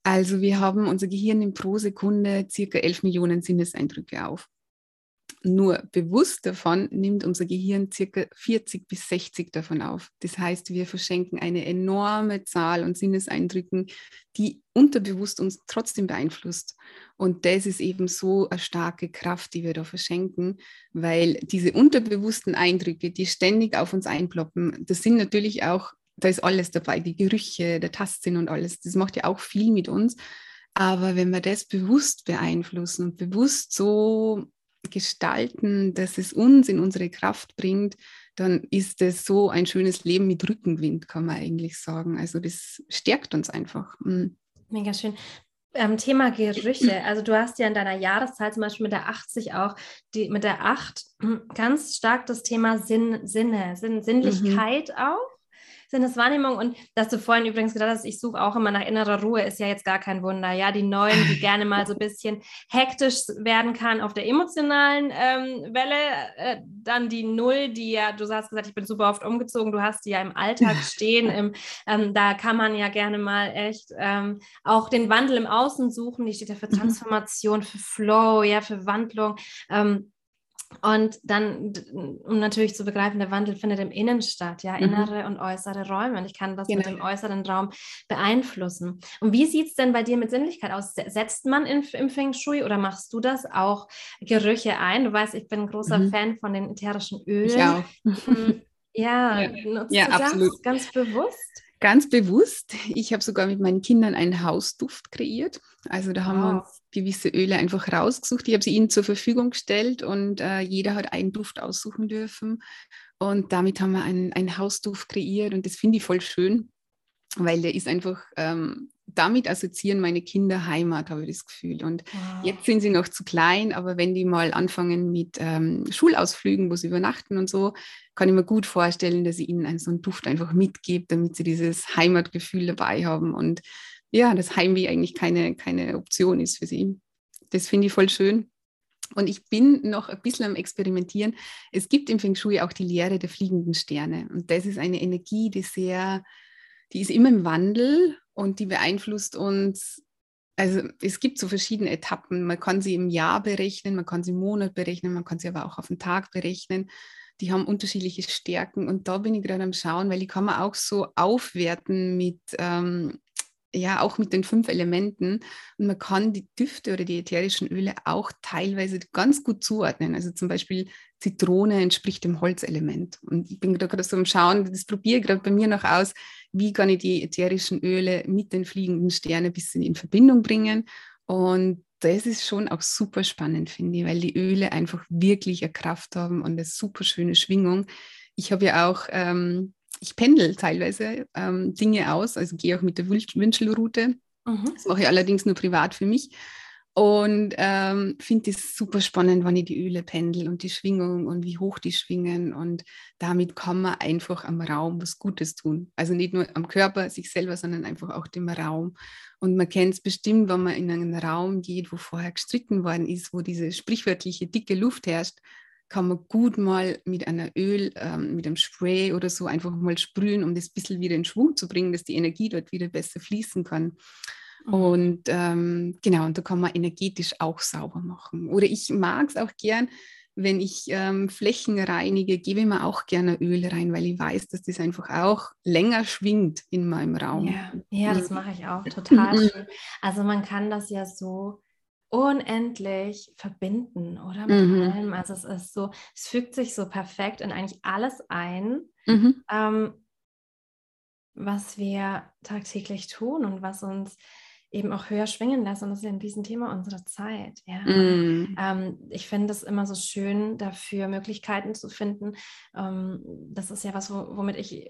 S2: Also wir haben unser Gehirn in pro Sekunde circa 11 Millionen Sinneseindrücke auf nur bewusst davon nimmt unser Gehirn circa 40 bis 60 davon auf. Das heißt, wir verschenken eine enorme Zahl an Sinneseindrücken, die unterbewusst uns trotzdem beeinflusst. Und das ist eben so eine starke Kraft, die wir da verschenken, weil diese unterbewussten Eindrücke, die ständig auf uns einploppen, das sind natürlich auch, da ist alles dabei, die Gerüche, der Tastsinn und alles. Das macht ja auch viel mit uns. Aber wenn wir das bewusst beeinflussen und bewusst so gestalten, dass es uns in unsere Kraft bringt, dann ist es so ein schönes Leben mit Rückenwind, kann man eigentlich sagen. Also das stärkt uns einfach. Mhm.
S1: Mega schön. Ähm, Thema Gerüche. Also du hast ja in deiner Jahreszahl zum Beispiel mit der 80 auch, die, mit der 8 ganz stark das Thema Sinn, Sinne, Sinn, Sinnlichkeit mhm. auch. Sinneswahrnehmung. Und dass du vorhin übrigens gedacht hast, ich suche auch immer nach innerer Ruhe, ist ja jetzt gar kein Wunder. Ja, die Neuen, die gerne mal so ein bisschen hektisch werden kann auf der emotionalen ähm, Welle. Äh, dann die Null, die ja, du hast gesagt, ich bin super oft umgezogen, du hast die ja im Alltag stehen. Im, ähm, da kann man ja gerne mal echt ähm, auch den Wandel im Außen suchen. Die steht ja für mhm. Transformation, für Flow, ja, für Wandlung. Ähm, und dann, um natürlich zu begreifen, der Wandel findet im Innen statt, ja, mhm. innere und äußere Räume. Und ich kann das genau. mit dem äußeren Raum beeinflussen. Und wie sieht es denn bei dir mit Sinnlichkeit aus? Setzt man in, im Feng Shui oder machst du das auch Gerüche ein? Du weißt, ich bin ein großer mhm. Fan von den ätherischen Ölen. Ich auch. Hm, ja, ja, nutzt ja, du absolut. das ganz bewusst?
S2: Ganz bewusst. Ich habe sogar mit meinen Kindern einen Hausduft kreiert. Also da haben wow. wir uns gewisse Öle einfach rausgesucht. Ich habe sie ihnen zur Verfügung gestellt und äh, jeder hat einen Duft aussuchen dürfen. Und damit haben wir einen, einen Hausduft kreiert und das finde ich voll schön, weil der ist einfach ähm, damit assoziieren meine Kinder Heimat, habe ich das Gefühl. Und wow. jetzt sind sie noch zu klein, aber wenn die mal anfangen mit ähm, Schulausflügen, wo sie übernachten und so, kann ich mir gut vorstellen, dass ich ihnen einen, so einen Duft einfach mitgebe, damit sie dieses Heimatgefühl dabei haben und ja, das Heimweh eigentlich keine, keine Option ist für sie. Das finde ich voll schön. Und ich bin noch ein bisschen am Experimentieren. Es gibt im Feng Shui auch die Lehre der fliegenden Sterne. Und das ist eine Energie, die sehr, die ist immer im Wandel und die beeinflusst uns. Also es gibt so verschiedene Etappen. Man kann sie im Jahr berechnen, man kann sie im Monat berechnen, man kann sie aber auch auf den Tag berechnen. Die haben unterschiedliche Stärken und da bin ich gerade am Schauen, weil die kann man auch so aufwerten mit ähm, ja auch mit den fünf Elementen. Und man kann die Düfte oder die ätherischen Öle auch teilweise ganz gut zuordnen. Also zum Beispiel Zitrone entspricht dem Holzelement. Und ich bin gerade so am Schauen, das probiere gerade bei mir noch aus, wie kann ich die ätherischen Öle mit den fliegenden Sternen ein bisschen in Verbindung bringen. Und das ist schon auch super spannend, finde ich, weil die Öle einfach wirklich eine Kraft haben und eine super schöne Schwingung. Ich habe ja auch ähm, ich pendel teilweise ähm, Dinge aus, also gehe auch mit der Wünschelroute. Mhm. Das mache ich allerdings nur privat für mich. Und ähm, finde es super spannend, wann ich die Öle pendel und die Schwingung und wie hoch die schwingen. Und damit kann man einfach am Raum was Gutes tun. Also nicht nur am Körper, sich selber, sondern einfach auch dem Raum. Und man kennt es bestimmt, wenn man in einen Raum geht, wo vorher gestritten worden ist, wo diese sprichwörtliche dicke Luft herrscht kann man gut mal mit einer Öl, ähm, mit einem Spray oder so einfach mal sprühen, um das ein bisschen wieder in Schwung zu bringen, dass die Energie dort wieder besser fließen kann. Mhm. Und ähm, genau, und da kann man energetisch auch sauber machen. Oder ich mag es auch gern, wenn ich ähm, Flächen reinige, gebe ich mir auch gerne Öl rein, weil ich weiß, dass das einfach auch länger schwingt in meinem Raum.
S1: Ja, ja das mache ich auch total schön. Also man kann das ja so unendlich verbinden, oder? Mit mhm. allem. Also es ist so, es fügt sich so perfekt in eigentlich alles ein, mhm. ähm, was wir tagtäglich tun und was uns eben auch höher schwingen lässt. Und das ist ja in diesem Thema unserer Zeit. Ja. Mm. Ähm, ich finde es immer so schön, dafür Möglichkeiten zu finden. Ähm, das ist ja was, womit ich,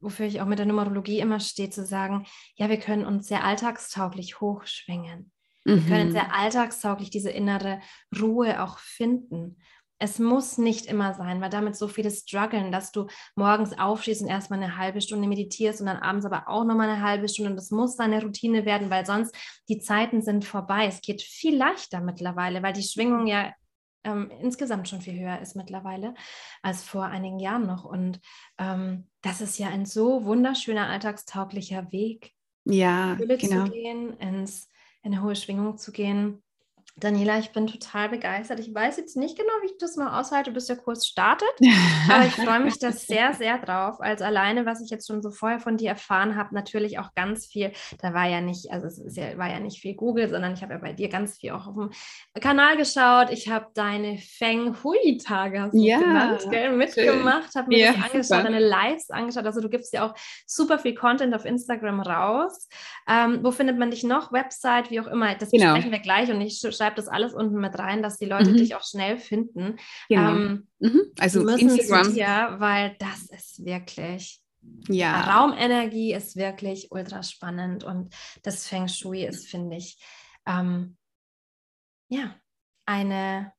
S1: wofür ich auch mit der Numerologie immer stehe, zu sagen, ja, wir können uns sehr alltagstauglich hochschwingen. Wir können mhm. sehr alltagstauglich diese innere Ruhe auch finden es muss nicht immer sein, weil damit so viele strugglen, dass du morgens aufstehst und erstmal eine halbe Stunde meditierst und dann abends aber auch nochmal eine halbe Stunde. Und das muss deine Routine werden, weil sonst die Zeiten sind vorbei. Es geht viel leichter mittlerweile, weil die Schwingung ja ähm, insgesamt schon viel höher ist mittlerweile als vor einigen Jahren noch. Und ähm, das ist ja ein so wunderschöner, alltagstauglicher Weg.
S2: Ja, genau.
S1: zu gehen, ins, in eine hohe Schwingung zu gehen. Daniela, ich bin total begeistert. Ich weiß jetzt nicht genau, wie ich das mal aushalte, bis der Kurs startet, aber ich freue mich da sehr, sehr drauf. Also alleine, was ich jetzt schon so vorher von dir erfahren habe, natürlich auch ganz viel. Da war ja nicht, also es ja, war ja nicht viel Google, sondern ich habe ja bei dir ganz viel auch auf dem Kanal geschaut. Ich habe deine Feng Hui-Tage
S2: ja, genannt,
S1: gell, mitgemacht, habe mir ja, das angeschaut, super. deine Lives angeschaut. Also du gibst ja auch super viel Content auf Instagram raus. Ähm, wo findet man dich noch? Website, wie auch immer. Das genau. besprechen wir gleich und ich schreibe das alles unten mit rein, dass die Leute mhm. dich auch schnell finden.
S2: Genau. Ähm, mhm. Also Instagram.
S1: Dir, weil das ist wirklich.
S2: Ja.
S1: Raumenergie ist wirklich ultra spannend und das Feng Shui ist, finde ich, ähm, ja, eine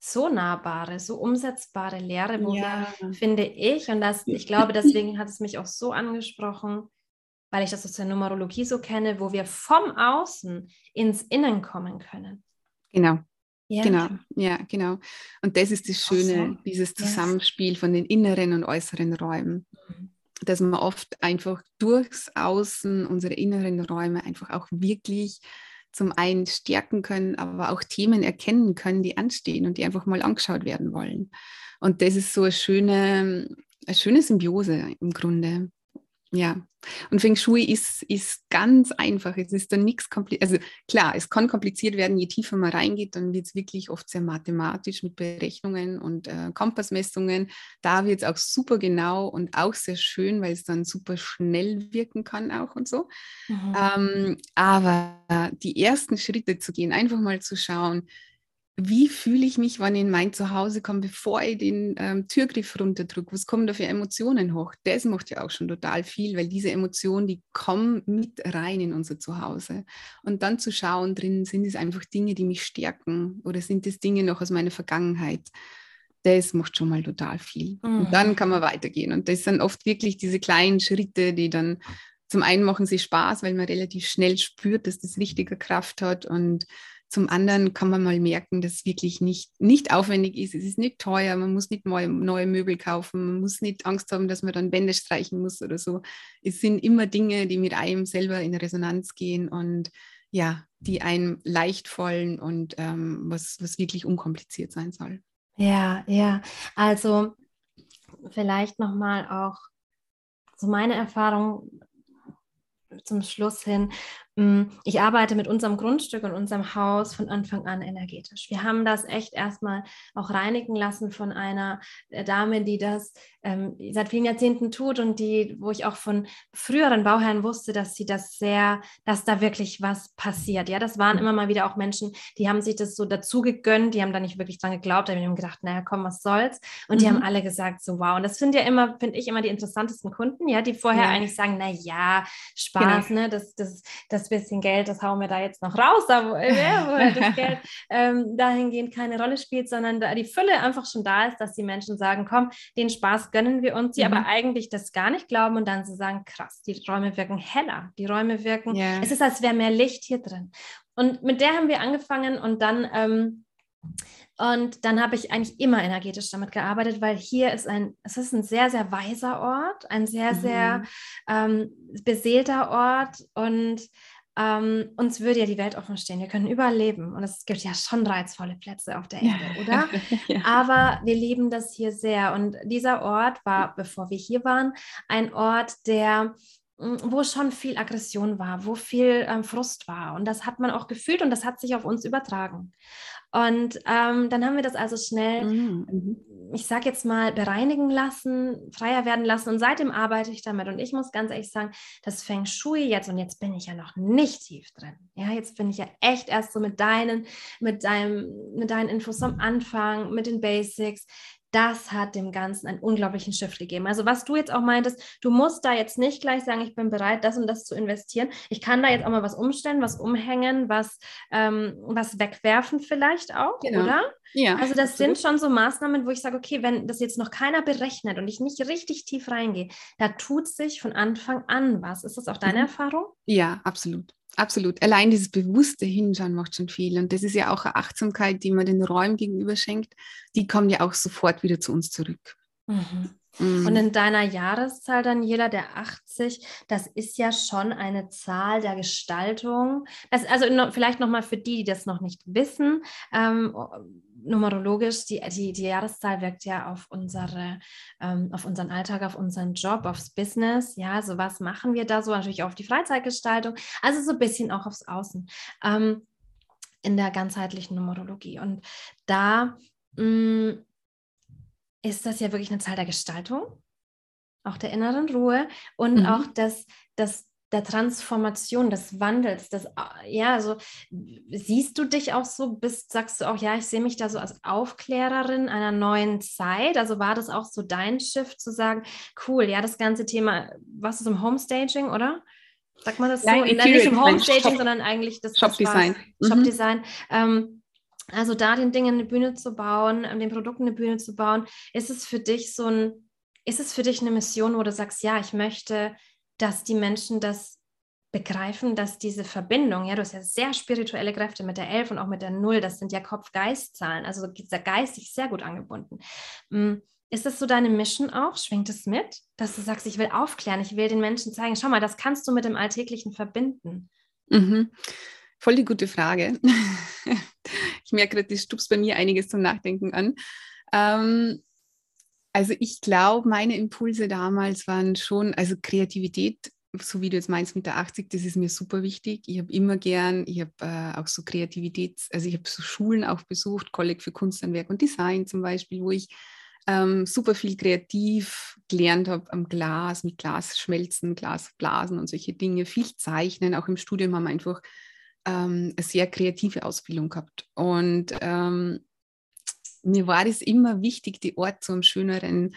S1: so nahbare, so umsetzbare Lehre, wo ja. wir, finde ich, und das, ich glaube, deswegen hat es mich auch so angesprochen, weil ich das aus der Numerologie so kenne, wo wir vom Außen ins Innen kommen können.
S2: Genau. Ja. Genau, ja, genau. Und das ist das Schöne, so. dieses Zusammenspiel yes. von den inneren und äußeren Räumen. Mhm. Dass man oft einfach durchs Außen unsere inneren Räume einfach auch wirklich zum einen stärken können, aber auch Themen erkennen können, die anstehen und die einfach mal angeschaut werden wollen. Und das ist so eine schöne, eine schöne Symbiose im Grunde. Ja, und Feng Shui ist, ist ganz einfach. Es ist dann nichts kompliziert. Also klar, es kann kompliziert werden, je tiefer man reingeht, dann wird es wirklich oft sehr mathematisch mit Berechnungen und äh, Kompassmessungen. Da wird es auch super genau und auch sehr schön, weil es dann super schnell wirken kann auch und so. Mhm. Ähm, aber die ersten Schritte zu gehen, einfach mal zu schauen, wie fühle ich mich, wenn ich in mein Zuhause komme, bevor ich den ähm, Türgriff runterdrücke? Was kommen da für Emotionen hoch? Das macht ja auch schon total viel, weil diese Emotionen, die kommen mit rein in unser Zuhause. Und dann zu schauen drin, sind es einfach Dinge, die mich stärken oder sind es Dinge noch aus meiner Vergangenheit? Das macht schon mal total viel. Mhm. Und dann kann man weitergehen. Und das sind oft wirklich diese kleinen Schritte, die dann zum einen machen sie Spaß, weil man relativ schnell spürt, dass das richtige Kraft hat und zum anderen kann man mal merken, dass es wirklich nicht, nicht aufwendig ist. Es ist nicht teuer, man muss nicht neue, neue Möbel kaufen, man muss nicht Angst haben, dass man dann Wände streichen muss oder so. Es sind immer Dinge, die mit einem selber in Resonanz gehen und ja, die einem leicht fallen und ähm, was, was wirklich unkompliziert sein soll.
S1: Ja, ja. Also vielleicht nochmal auch so meine Erfahrung zum Schluss hin. Mm, ich arbeite mit unserem Grundstück und unserem Haus von Anfang an energetisch. Wir haben das echt erstmal auch reinigen lassen von einer äh, Dame, die das ähm, seit vielen Jahrzehnten tut und die, wo ich auch von früheren Bauherren wusste, dass sie das sehr, dass da wirklich was passiert. Ja, das waren immer mal wieder auch Menschen, die haben sich das so dazu gegönnt, die haben da nicht wirklich dran geglaubt, die haben gedacht, naja, komm, was soll's. Und mhm. die haben mhm. alle gesagt, so wow. Und das sind ja immer, finde ich, immer die interessantesten Kunden, ja, die vorher ja. eigentlich sagen, na ja, Spaß, genau. ne, das, das, das bisschen Geld, das hauen wir da jetzt noch raus, wo, äh, das Geld ähm, dahingehend keine Rolle spielt, sondern da die Fülle einfach schon da ist, dass die Menschen sagen, komm, den Spaß gönnen wir uns, die mhm. aber eigentlich das gar nicht glauben und dann sie sagen, krass, die Räume wirken heller, die Räume wirken, yeah. es ist, als wäre mehr Licht hier drin. Und mit der haben wir angefangen und dann ähm, und dann habe ich eigentlich immer energetisch damit gearbeitet, weil hier ist ein, es ist ein sehr, sehr weiser Ort, ein sehr, mhm. sehr ähm, beseelter Ort und ähm, uns würde ja die Welt offen stehen. Wir können überall leben und es gibt ja schon reizvolle Plätze auf der Erde, ja. oder? ja. Aber wir lieben das hier sehr und dieser Ort war, bevor wir hier waren, ein Ort, der wo schon viel Aggression war, wo viel ähm, Frust war. Und das hat man auch gefühlt und das hat sich auf uns übertragen. Und ähm, dann haben wir das also schnell, mhm. mhm. ich sage jetzt mal, bereinigen lassen, freier werden lassen. Und seitdem arbeite ich damit. Und ich muss ganz ehrlich sagen, das Feng Shui jetzt, und jetzt bin ich ja noch nicht tief drin. Ja, jetzt bin ich ja echt erst so mit deinen, mit deinem, mit deinen Infos am Anfang, mit den Basics das hat dem Ganzen einen unglaublichen Shift gegeben. Also was du jetzt auch meintest, du musst da jetzt nicht gleich sagen, ich bin bereit, das und das zu investieren. Ich kann da jetzt auch mal was umstellen, was umhängen, was, ähm, was wegwerfen vielleicht auch, genau. oder? Ja. Also das absolut. sind schon so Maßnahmen, wo ich sage, okay, wenn das jetzt noch keiner berechnet und ich nicht richtig tief reingehe, da tut sich von Anfang an was. Ist das auch deine mhm. Erfahrung?
S2: Ja, absolut. Absolut. Allein dieses bewusste Hinschauen macht schon viel. Und das ist ja auch eine Achtsamkeit, die man den Räumen gegenüber schenkt. Die kommt ja auch sofort wieder zu uns zurück.
S1: Mhm. Mhm. Und in deiner Jahreszahl, Daniela, der 80, das ist ja schon eine Zahl der Gestaltung. Das, also no, vielleicht nochmal für die, die das noch nicht wissen. Ähm, numerologisch, die, die, die Jahreszahl wirkt ja auf, unsere, ähm, auf unseren Alltag, auf unseren Job, aufs Business. Ja, so was machen wir da so, natürlich auf die Freizeitgestaltung, also so ein bisschen auch aufs Außen ähm, in der ganzheitlichen Numerologie. Und da mh, mm, ist das ja wirklich eine Zahl der Gestaltung, auch der inneren Ruhe und mhm. auch des, des der Transformation, des Wandels, des, ja, also siehst du dich auch so, bist, sagst du auch, ja, ich sehe mich da so als Aufklärerin einer neuen Zeit. Also war das auch so dein Shift zu sagen, cool, ja, das ganze Thema, was ist im Homestaging, oder? Sagt man das Nein, so? Nein, nicht im Homestaging, sondern eigentlich das
S2: Shopdesign.
S1: Shopdesign. Mhm. Ähm, also da den Dingen eine Bühne zu bauen, den Produkten eine Bühne zu bauen, ist es für dich so ein, ist es für dich eine Mission, wo du sagst, ja, ich möchte dass die Menschen das begreifen, dass diese Verbindung, ja, du hast ja sehr spirituelle Kräfte mit der Elf und auch mit der Null, das sind ja Kopf-Geist-Zahlen, also ist der Geist sich sehr gut angebunden. Hm, ist das so deine Mission auch? Schwingt es mit, dass du sagst, ich will aufklären, ich will den Menschen zeigen, schau mal, das kannst du mit dem Alltäglichen verbinden?
S2: Mhm. Voll die gute Frage. ich merke gerade, das stupst bei mir einiges zum Nachdenken an. Ähm, also ich glaube, meine Impulse damals waren schon, also Kreativität, so wie du jetzt meinst mit der 80, das ist mir super wichtig. Ich habe immer gern, ich habe äh, auch so Kreativität, also ich habe so Schulen auch besucht, Kolleg für Kunsthandwerk und Design zum Beispiel, wo ich ähm, super viel kreativ gelernt habe am Glas, mit Glas schmelzen, Glas und solche Dinge, viel zeichnen. Auch im Studium haben wir einfach ähm, eine sehr kreative Ausbildung gehabt. Und ähm, mir war es immer wichtig, die Ort zum schöneren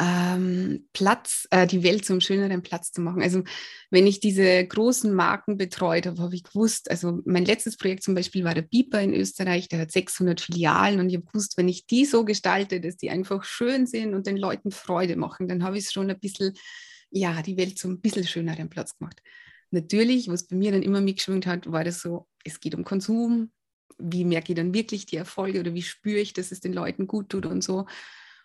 S2: ähm, Platz, äh, die Welt zum schöneren Platz zu machen. Also wenn ich diese großen Marken betreut habe, habe ich gewusst, also mein letztes Projekt zum Beispiel war der Biber in Österreich, der hat 600 Filialen und ich habe gewusst, wenn ich die so gestalte, dass die einfach schön sind und den Leuten Freude machen, dann habe ich schon ein bisschen, ja, die Welt zum ein bisschen schöneren Platz gemacht. Natürlich, was bei mir dann immer mitgeschwingt hat, war das so, es geht um Konsum, wie merke ich dann wirklich die Erfolge oder wie spüre ich, dass es den Leuten gut tut und so.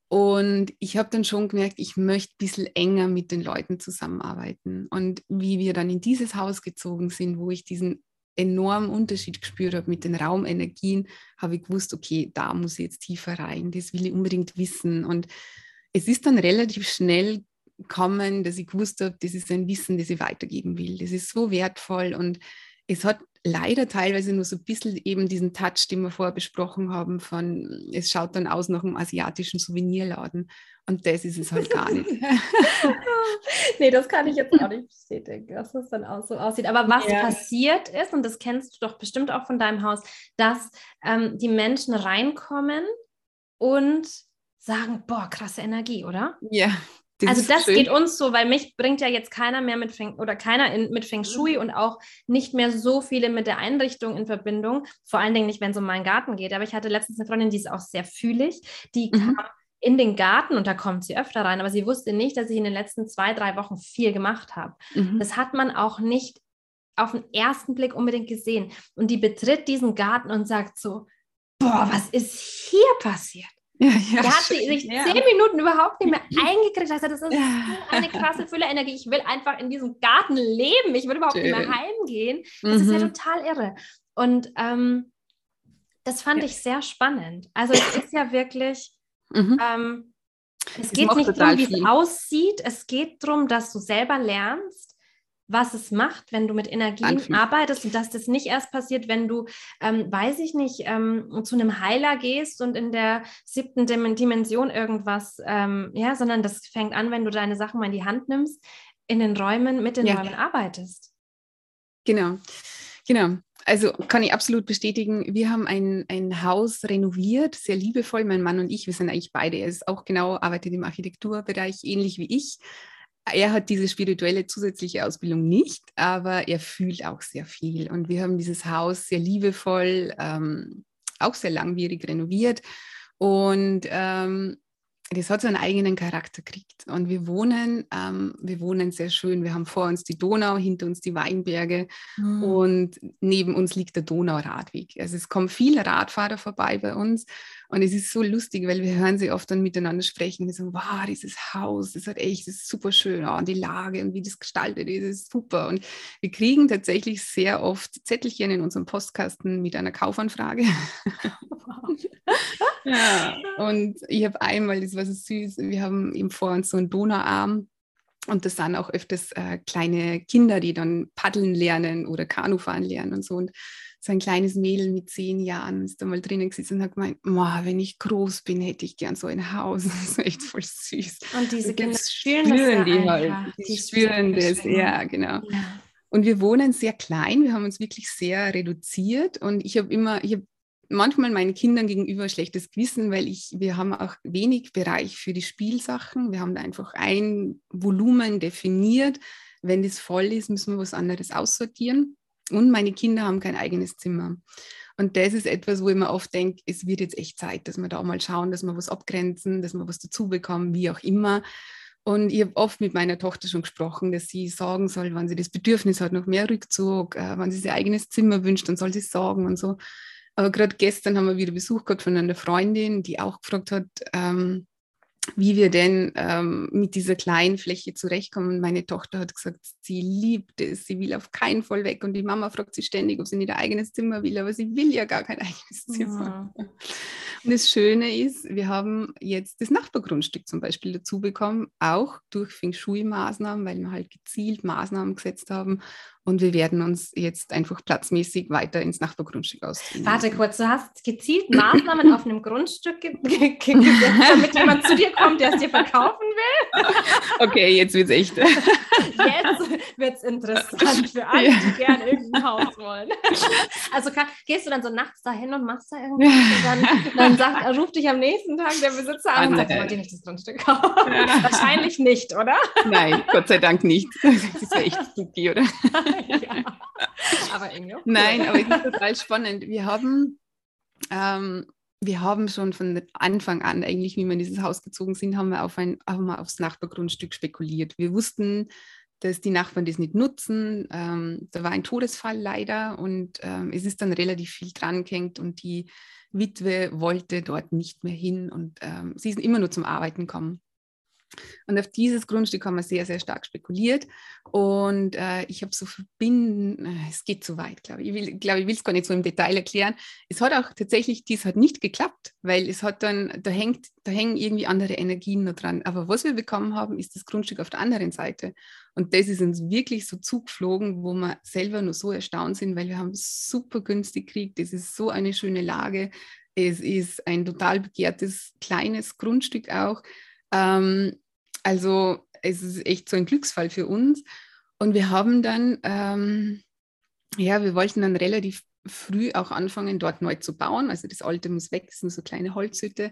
S2: Und ich habe dann schon gemerkt, ich möchte ein bisschen enger mit den Leuten zusammenarbeiten. Und wie wir dann in dieses Haus gezogen sind, wo ich diesen enormen Unterschied gespürt habe mit den Raumenergien, habe ich gewusst, okay, da muss ich jetzt tiefer rein, das will ich unbedingt wissen. Und es ist dann relativ schnell gekommen, dass ich gewusst habe, das ist ein Wissen, das ich weitergeben will. Das ist so wertvoll und es hat leider teilweise nur so ein bisschen eben diesen Touch, den wir vorher besprochen haben, von es schaut dann aus nach einem asiatischen Souvenirladen. Und das ist es halt gar nicht.
S1: nee, das kann ich jetzt auch nicht bestätigen, dass es dann auch so aussieht. Aber was ja. passiert ist, und das kennst du doch bestimmt auch von deinem Haus, dass ähm, die Menschen reinkommen und sagen, boah, krasse Energie, oder?
S2: Ja,
S1: also das schön. geht uns so, weil mich bringt ja jetzt keiner mehr mit Feng oder keiner in, mit Feng Shui mhm. und auch nicht mehr so viele mit der Einrichtung in Verbindung. Vor allen Dingen nicht, wenn es um meinen Garten geht. Aber ich hatte letztens eine Freundin, die ist auch sehr fühlig. Die mhm. kam in den Garten und da kommt sie öfter rein, aber sie wusste nicht, dass ich in den letzten zwei, drei Wochen viel gemacht habe. Mhm. Das hat man auch nicht auf den ersten Blick unbedingt gesehen. Und die betritt diesen Garten und sagt so, boah, was ist hier passiert? Ja, ja, der hat sich ja. zehn Minuten überhaupt nicht mehr eingekriegt. Also das ist eine krasse Fülle Energie. Ich will einfach in diesem Garten leben. Ich will überhaupt schön. nicht mehr heimgehen. Das mhm. ist ja mhm. total irre. Und ähm, das fand ich sehr spannend. Also es ist ja wirklich, mhm. ähm, es geht nicht darum, wie es aussieht. Es geht darum, dass du selber lernst, was es macht, wenn du mit Energien Anfühlen. arbeitest und dass das nicht erst passiert, wenn du, ähm, weiß ich nicht, ähm, zu einem Heiler gehst und in der siebten Dimension irgendwas, ähm, ja, sondern das fängt an, wenn du deine Sachen mal in die Hand nimmst, in den Räumen, mit den ja. Räumen arbeitest.
S2: Genau, genau. Also kann ich absolut bestätigen, wir haben ein, ein Haus renoviert, sehr liebevoll, mein Mann und ich, wir sind eigentlich beide, er ist auch genau, arbeitet im Architekturbereich ähnlich wie ich er hat diese spirituelle zusätzliche Ausbildung nicht, aber er fühlt auch sehr viel. Und wir haben dieses Haus sehr liebevoll, ähm, auch sehr langwierig renoviert. Und ähm, das hat so einen eigenen Charakter gekriegt. Und wir wohnen, ähm, wir wohnen sehr schön. Wir haben vor uns die Donau, hinter uns die Weinberge mhm. und neben uns liegt der Donauradweg. Also es kommen viele Radfahrer vorbei bei uns und es ist so lustig, weil wir hören sie oft dann miteinander sprechen. Wir sagen, wow, dieses Haus, das hat echt, das ist super schön. Oh, und die Lage und wie das gestaltet ist, ist super. Und wir kriegen tatsächlich sehr oft Zettelchen in unserem Postkasten mit einer Kaufanfrage. ja, und ich habe einmal, das war so süß, wir haben eben vor uns so einen Donauarm und das sind auch öfters äh, kleine Kinder, die dann paddeln lernen oder Kanufahren lernen und so. Und so ein kleines Mädel mit zehn Jahren ist da mal drinnen gesessen und hat gemeint, wenn ich groß bin, hätte ich gern so ein Haus. Das ist echt voll süß.
S1: Und diese und Kinder
S2: spüren, spüren die halt. Die, die spüren das, ja, genau. Ja. Und wir wohnen sehr klein, wir haben uns wirklich sehr reduziert und ich habe immer, ich habe manchmal meinen Kindern gegenüber schlechtes Gewissen, weil ich, wir haben auch wenig Bereich für die Spielsachen. Wir haben da einfach ein Volumen definiert. Wenn das voll ist, müssen wir was anderes aussortieren. Und meine Kinder haben kein eigenes Zimmer. Und das ist etwas, wo ich mir oft denke, es wird jetzt echt Zeit, dass wir da mal schauen, dass wir was abgrenzen, dass wir was dazu bekommen, wie auch immer. Und ich habe oft mit meiner Tochter schon gesprochen, dass sie sagen soll, wenn sie das Bedürfnis hat, noch mehr Rückzug, äh, wenn sie ihr eigenes Zimmer wünscht, dann soll sie sagen und so. Aber gerade gestern haben wir wieder Besuch gehabt von einer Freundin, die auch gefragt hat, ähm, wie wir denn ähm, mit dieser kleinen Fläche zurechtkommen. Meine Tochter hat gesagt, sie liebt es, sie will auf keinen Fall weg. Und die Mama fragt sie ständig, ob sie nicht ein eigenes Zimmer will, aber sie will ja gar kein eigenes Zimmer. Ja. Und das Schöne ist, wir haben jetzt das Nachbargrundstück zum Beispiel dazu bekommen, auch durch Feng Shui-Maßnahmen, weil wir halt gezielt Maßnahmen gesetzt haben, und wir werden uns jetzt einfach platzmäßig weiter ins Nachbargrundstück ausziehen.
S1: Warte kurz, du hast gezielt Maßnahmen auf einem Grundstück ge ge gesetzt, damit jemand zu dir kommt, der es dir verkaufen will?
S2: Okay, jetzt wird es echt.
S1: Jetzt wird es interessant für alle, die gerne irgendein Haus wollen. Also kann, gehst du dann so nachts dahin und machst da irgendwas und dann, dann sagt, ruft dich am nächsten Tag der Besitzer an und sagt, wollt ihr nicht das Grundstück kaufen? Ja. Wahrscheinlich nicht, oder?
S2: Nein, Gott sei Dank nicht. Das wäre echt spooky, oder?
S1: Aber irgendwie
S2: Nein, aber es ist total spannend. Wir haben, ähm, wir haben schon von Anfang an, eigentlich, wie wir in dieses Haus gezogen sind, haben wir, auf ein, haben wir aufs Nachbargrundstück spekuliert. Wir wussten, dass die Nachbarn das nicht nutzen. Ähm, da war ein Todesfall leider und ähm, es ist dann relativ viel dran gehängt und die Witwe wollte dort nicht mehr hin und ähm, sie ist immer nur zum Arbeiten gekommen. Und auf dieses Grundstück haben wir sehr, sehr stark spekuliert. Und äh, ich habe so verbinden, äh, es geht zu weit, glaube ich. Ich glaube, ich will es gar nicht so im Detail erklären. Es hat auch tatsächlich, dies hat nicht geklappt, weil es hat dann, da hängt, da hängen irgendwie andere Energien noch dran. Aber was wir bekommen haben, ist das Grundstück auf der anderen Seite. Und das ist uns wirklich so zugeflogen, wo wir selber nur so erstaunt sind, weil wir haben super günstig gekriegt. Es ist so eine schöne Lage. Es ist ein total begehrtes kleines Grundstück auch. Ähm, also es ist echt so ein Glücksfall für uns. Und wir haben dann, ähm, ja, wir wollten dann relativ früh auch anfangen, dort neu zu bauen. Also das alte muss weg, das sind so kleine Holzhütte.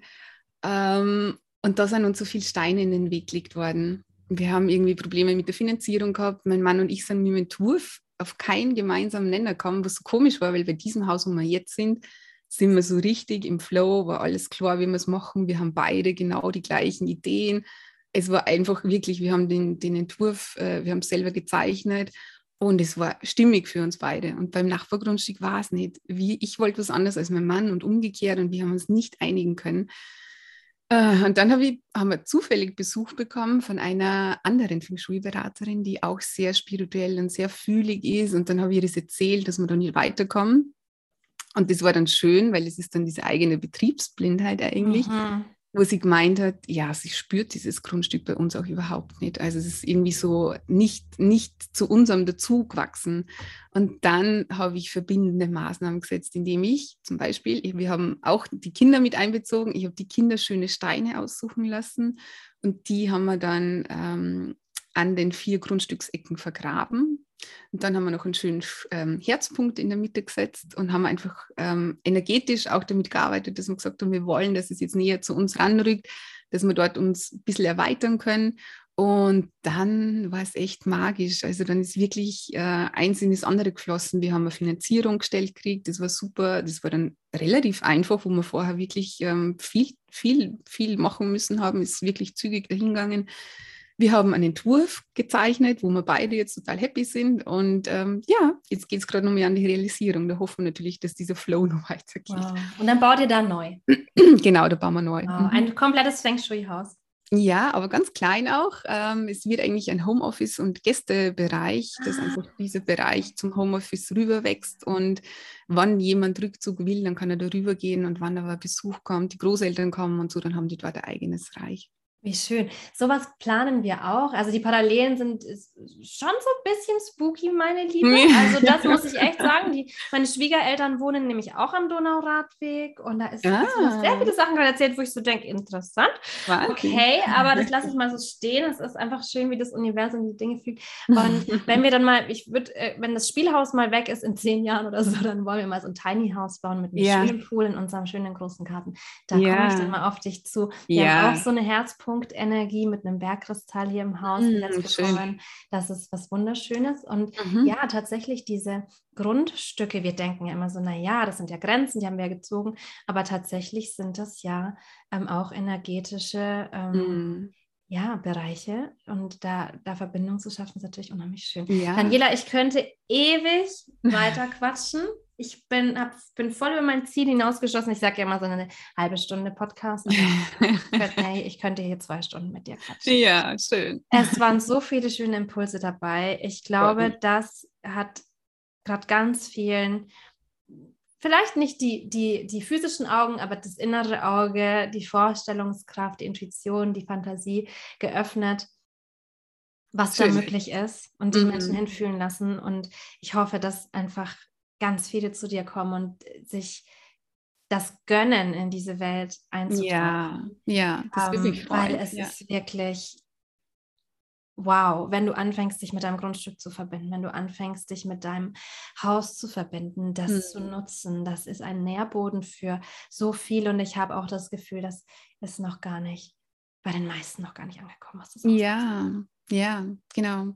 S2: Ähm, und da sind uns so viele Steine in den Weg gelegt worden. Wir haben irgendwie Probleme mit der Finanzierung gehabt. Mein Mann und ich sind mit dem Entwurf auf keinen gemeinsamen Nenner gekommen, was so komisch war, weil bei diesem Haus, wo wir jetzt sind, sind wir so richtig im Flow, war alles klar, wie wir es machen. Wir haben beide genau die gleichen Ideen es war einfach wirklich, wir haben den, den Entwurf, äh, wir haben selber gezeichnet und es war stimmig für uns beide. Und beim Nachbargrundstück war es nicht. Wie, ich wollte was anderes als mein Mann und umgekehrt und wir haben uns nicht einigen können. Äh, und dann hab ich, haben wir zufällig Besuch bekommen von einer anderen Feng Shui-Beraterin, die auch sehr spirituell und sehr fühlig ist. Und dann habe ich ihr das erzählt, dass wir da nicht weiterkommen. Und das war dann schön, weil es ist dann diese eigene Betriebsblindheit eigentlich. Mhm. Wo sie gemeint hat, ja, sie spürt dieses Grundstück bei uns auch überhaupt nicht. Also es ist irgendwie so nicht, nicht zu unserem dazu gewachsen. Und dann habe ich verbindende Maßnahmen gesetzt, indem ich zum Beispiel, wir haben auch die Kinder mit einbezogen, ich habe die Kinder schöne Steine aussuchen lassen und die haben wir dann ähm, an den vier Grundstücksecken vergraben. Und dann haben wir noch einen schönen ähm, Herzpunkt in der Mitte gesetzt und haben einfach ähm, energetisch auch damit gearbeitet, dass wir gesagt haben, wir wollen, dass es jetzt näher zu uns ranrückt, dass wir dort uns ein bisschen erweitern können. Und dann war es echt magisch. Also dann ist wirklich äh, eins in das andere geflossen. Wir haben eine Finanzierung gestellt gekriegt. Das war super. Das war dann relativ einfach, wo wir vorher wirklich ähm, viel, viel, viel machen müssen haben. Ist wirklich zügig dahingegangen. Wir haben einen Entwurf gezeichnet, wo wir beide jetzt total happy sind. Und ähm, ja, jetzt geht es gerade noch mehr an die Realisierung. Da hoffen wir natürlich, dass dieser Flow noch weitergeht. Wow.
S1: Und dann baut ihr da neu.
S2: genau, da bauen wir neu.
S1: Wow. Ein komplettes Feng Shui-Haus.
S2: Ja, aber ganz klein auch. Ähm, es wird eigentlich ein Homeoffice- und Gästebereich, dass ah. einfach dieser Bereich zum Homeoffice rüberwächst. Und wann jemand Rückzug will, dann kann er da rübergehen. Und wann aber Besuch kommt, die Großeltern kommen und so, dann haben die dort ein eigenes Reich.
S1: Wie schön. Sowas planen wir auch. Also die Parallelen sind schon so ein bisschen spooky, meine Liebe. Also das muss ich echt sagen. Die, meine Schwiegereltern wohnen nämlich auch am Donauradweg und da ist ah. sehr viele Sachen gerade erzählt, wo ich so denke, interessant. Wahnsinn. Okay, aber das lasse ich mal so stehen. Es ist einfach schön, wie das Universum die Dinge fügt. Und wenn wir dann mal, ich würde, äh, wenn das Spielhaus mal weg ist in zehn Jahren oder so, dann wollen wir mal so ein Tiny House bauen mit einem ja. schönen Pool in unserem schönen großen Garten. Da ja. komme ich dann mal auf dich zu. Wir ja. haben auch so eine Herzpunkt Punktenergie mit einem Bergkristall hier im Haus mm, bekommen. Das ist was Wunderschönes. Und mhm. ja, tatsächlich diese Grundstücke, wir denken ja immer so, naja, das sind ja Grenzen, die haben wir gezogen, aber tatsächlich sind das ja ähm, auch energetische ähm, mm. ja, Bereiche und da, da Verbindung zu schaffen, ist natürlich unheimlich schön. Ja. Daniela, ich könnte ewig weiter quatschen ich bin, hab, bin voll über mein Ziel hinausgeschossen. Ich sage ja immer so eine halbe Stunde Podcast. hey, ich könnte hier zwei Stunden mit dir quatschen.
S2: Ja, schön.
S1: Es waren so viele schöne Impulse dabei. Ich glaube, das hat gerade ganz vielen, vielleicht nicht die, die, die physischen Augen, aber das innere Auge, die Vorstellungskraft, die Intuition, die Fantasie geöffnet was Schön. da möglich ist und die mhm. Menschen hinfühlen lassen. Und ich hoffe, dass einfach ganz viele zu dir kommen und sich das Gönnen in diese Welt
S2: einzubringen. Ja, ja, das würde mich freuen.
S1: Weil es ja. ist wirklich wow, wenn du anfängst, dich mit deinem Grundstück zu verbinden, wenn du anfängst, dich mit deinem Haus zu verbinden, das hm. zu nutzen, das ist ein Nährboden für so viel. Und ich habe auch das Gefühl, das ist noch gar nicht bei den meisten noch gar nicht angekommen. Was
S2: das ja, ja, genau.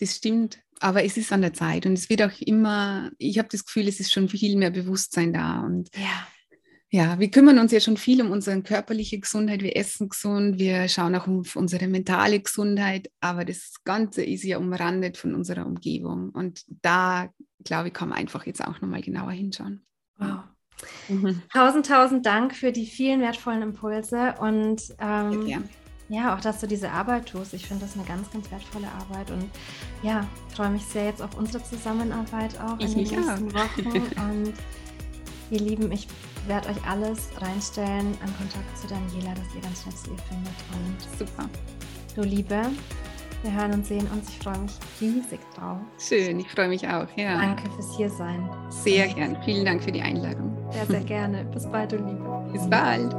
S2: Das stimmt. Aber es ist an der Zeit und es wird auch immer, ich habe das Gefühl, es ist schon viel mehr Bewusstsein da. Und
S1: ja.
S2: Ja, wir kümmern uns ja schon viel um unsere körperliche Gesundheit. Wir essen gesund, wir schauen auch um unsere mentale Gesundheit, aber das Ganze ist ja umrandet von unserer Umgebung. Und da, glaube ich, kann man einfach jetzt auch nochmal genauer hinschauen.
S1: Wow. Mhm. Tausend, tausend Dank für die vielen wertvollen Impulse und ähm, ja, auch dass du diese Arbeit tust. Ich finde das eine ganz, ganz wertvolle Arbeit und ja, freue mich sehr jetzt auf unsere Zusammenarbeit auch
S2: ich in den nächsten
S1: auch. Wochen. Und ihr Lieben, ich werde euch alles reinstellen an Kontakt zu Daniela, dass ihr ganz schnell zu ihr findet. Und
S2: super.
S1: Du Liebe, wir hören und sehen uns. Ich freue mich riesig drauf.
S2: Schön, ich freue mich auch. Ja.
S1: Danke fürs Hiersein.
S2: Sehr gern. Vielen Dank für die Einladung.
S1: Sehr, sehr gerne. Bis bald, du Liebe.
S2: Bis bald.